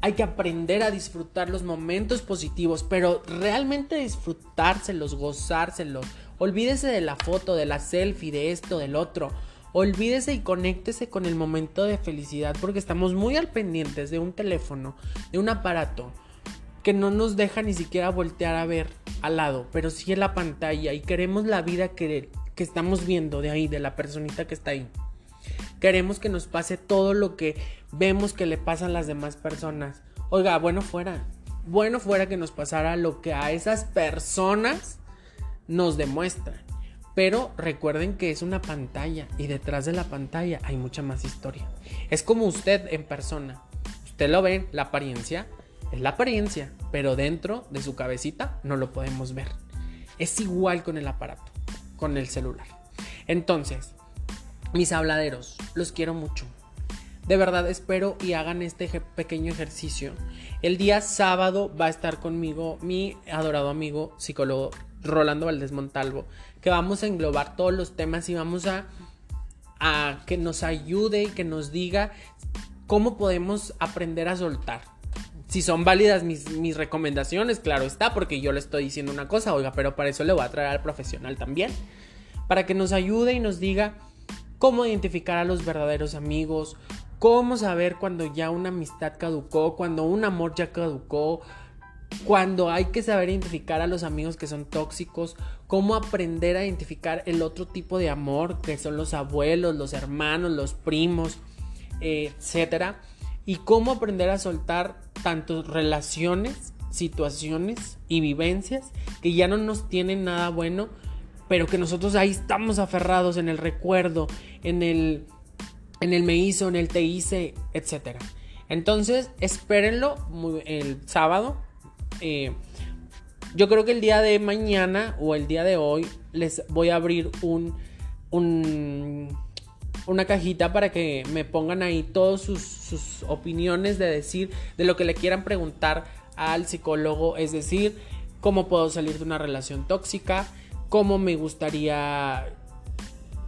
A: Hay que aprender a disfrutar los momentos positivos, pero realmente disfrutárselos, gozárselos. Olvídese de la foto, de la selfie, de esto, del otro. Olvídese y conéctese con el momento de felicidad porque estamos muy al pendientes de un teléfono, de un aparato que no nos deja ni siquiera voltear a ver al lado, pero sí en la pantalla y queremos la vida que, que estamos viendo de ahí, de la personita que está ahí. Queremos que nos pase todo lo que vemos que le pasa a las demás personas. Oiga, bueno fuera, bueno fuera que nos pasara lo que a esas personas nos demuestran. Pero recuerden que es una pantalla y detrás de la pantalla hay mucha más historia. Es como usted en persona. Usted lo ve, la apariencia es la apariencia, pero dentro de su cabecita no lo podemos ver. Es igual con el aparato, con el celular. Entonces, mis habladeros, los quiero mucho. De verdad espero y hagan este pequeño ejercicio. El día sábado va a estar conmigo mi adorado amigo psicólogo Rolando Valdés Montalvo, que vamos a englobar todos los temas y vamos a, a que nos ayude y que nos diga cómo podemos aprender a soltar. Si son válidas mis, mis, recomendaciones, claro está, porque yo le estoy diciendo una cosa, oiga, pero para eso le voy a traer al profesional también, para que nos ayude y nos diga cómo identificar a los verdaderos amigos, cómo saber cuando ya una amistad caducó, cuando un amor ya caducó, cuando hay que saber identificar a los amigos que son tóxicos, cómo aprender a identificar el otro tipo de amor que son los abuelos, los hermanos, los primos, eh, etcétera, y cómo aprender a soltar tantas relaciones, situaciones y vivencias que ya no nos tienen nada bueno, pero que nosotros ahí estamos aferrados en el recuerdo, en el en el me hizo, en el te hice, etcétera. Entonces, espérenlo el sábado eh, yo creo que el día de mañana o el día de hoy les voy a abrir un, una cajita para que me pongan ahí todas sus, sus opiniones de decir, de lo que le quieran preguntar al psicólogo, es decir, cómo puedo salir de una relación tóxica, cómo me gustaría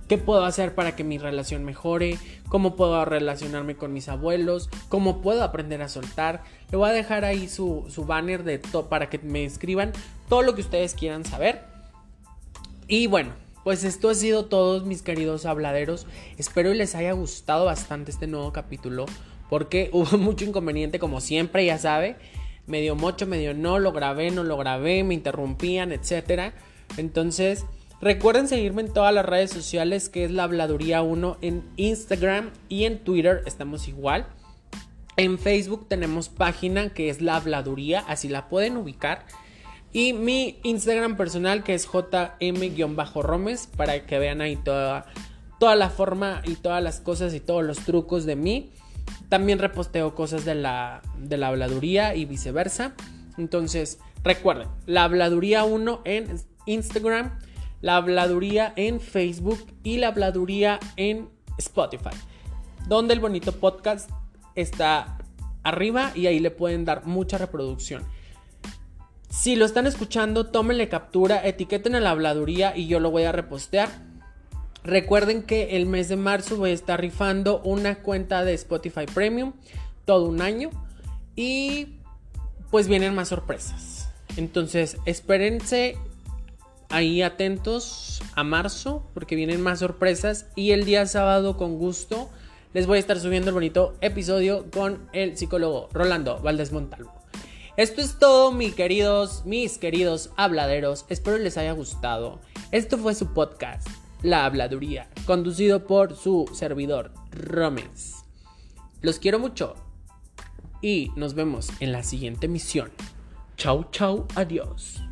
A: qué puedo hacer para que mi relación mejore, cómo puedo relacionarme con mis abuelos, cómo puedo aprender a soltar. Le voy a dejar ahí su, banner de todo para que me escriban todo lo que ustedes quieran saber. Y bueno, pues esto ha sido todo mis queridos habladeros. Espero les haya gustado bastante este nuevo capítulo. Porque hubo mucho inconveniente como siempre, ya sabe. Medio mocho, medio no, lo grabé, no lo grabé, me interrumpían, etc. Entonces... Recuerden seguirme en todas las redes sociales que es la Habladuría 1 en Instagram y en Twitter estamos igual. En Facebook tenemos página que es la Habladuría, así la pueden ubicar. Y mi Instagram personal que es jm-romes para que vean ahí toda, toda la forma y todas las cosas y todos los trucos de mí. También reposteo cosas de la, de la habladuría y viceversa. Entonces, recuerden, la habladuría 1 en Instagram la habladuría en Facebook y la habladuría en Spotify, donde el bonito podcast está arriba y ahí le pueden dar mucha reproducción. Si lo están escuchando, tómenle captura, etiqueten a la habladuría y yo lo voy a repostear. Recuerden que el mes de marzo voy a estar rifando una cuenta de Spotify Premium todo un año y pues vienen más sorpresas. Entonces, espérense ahí atentos a marzo porque vienen más sorpresas y el día sábado con gusto les voy a estar subiendo el bonito episodio con el psicólogo Rolando Valdés Montalvo. Esto es todo, mis queridos, mis queridos habladeros. Espero les haya gustado. Esto fue su podcast, La Habladuría, conducido por su servidor, Romes. Los quiero mucho y nos vemos en la siguiente misión. Chau, chau, adiós.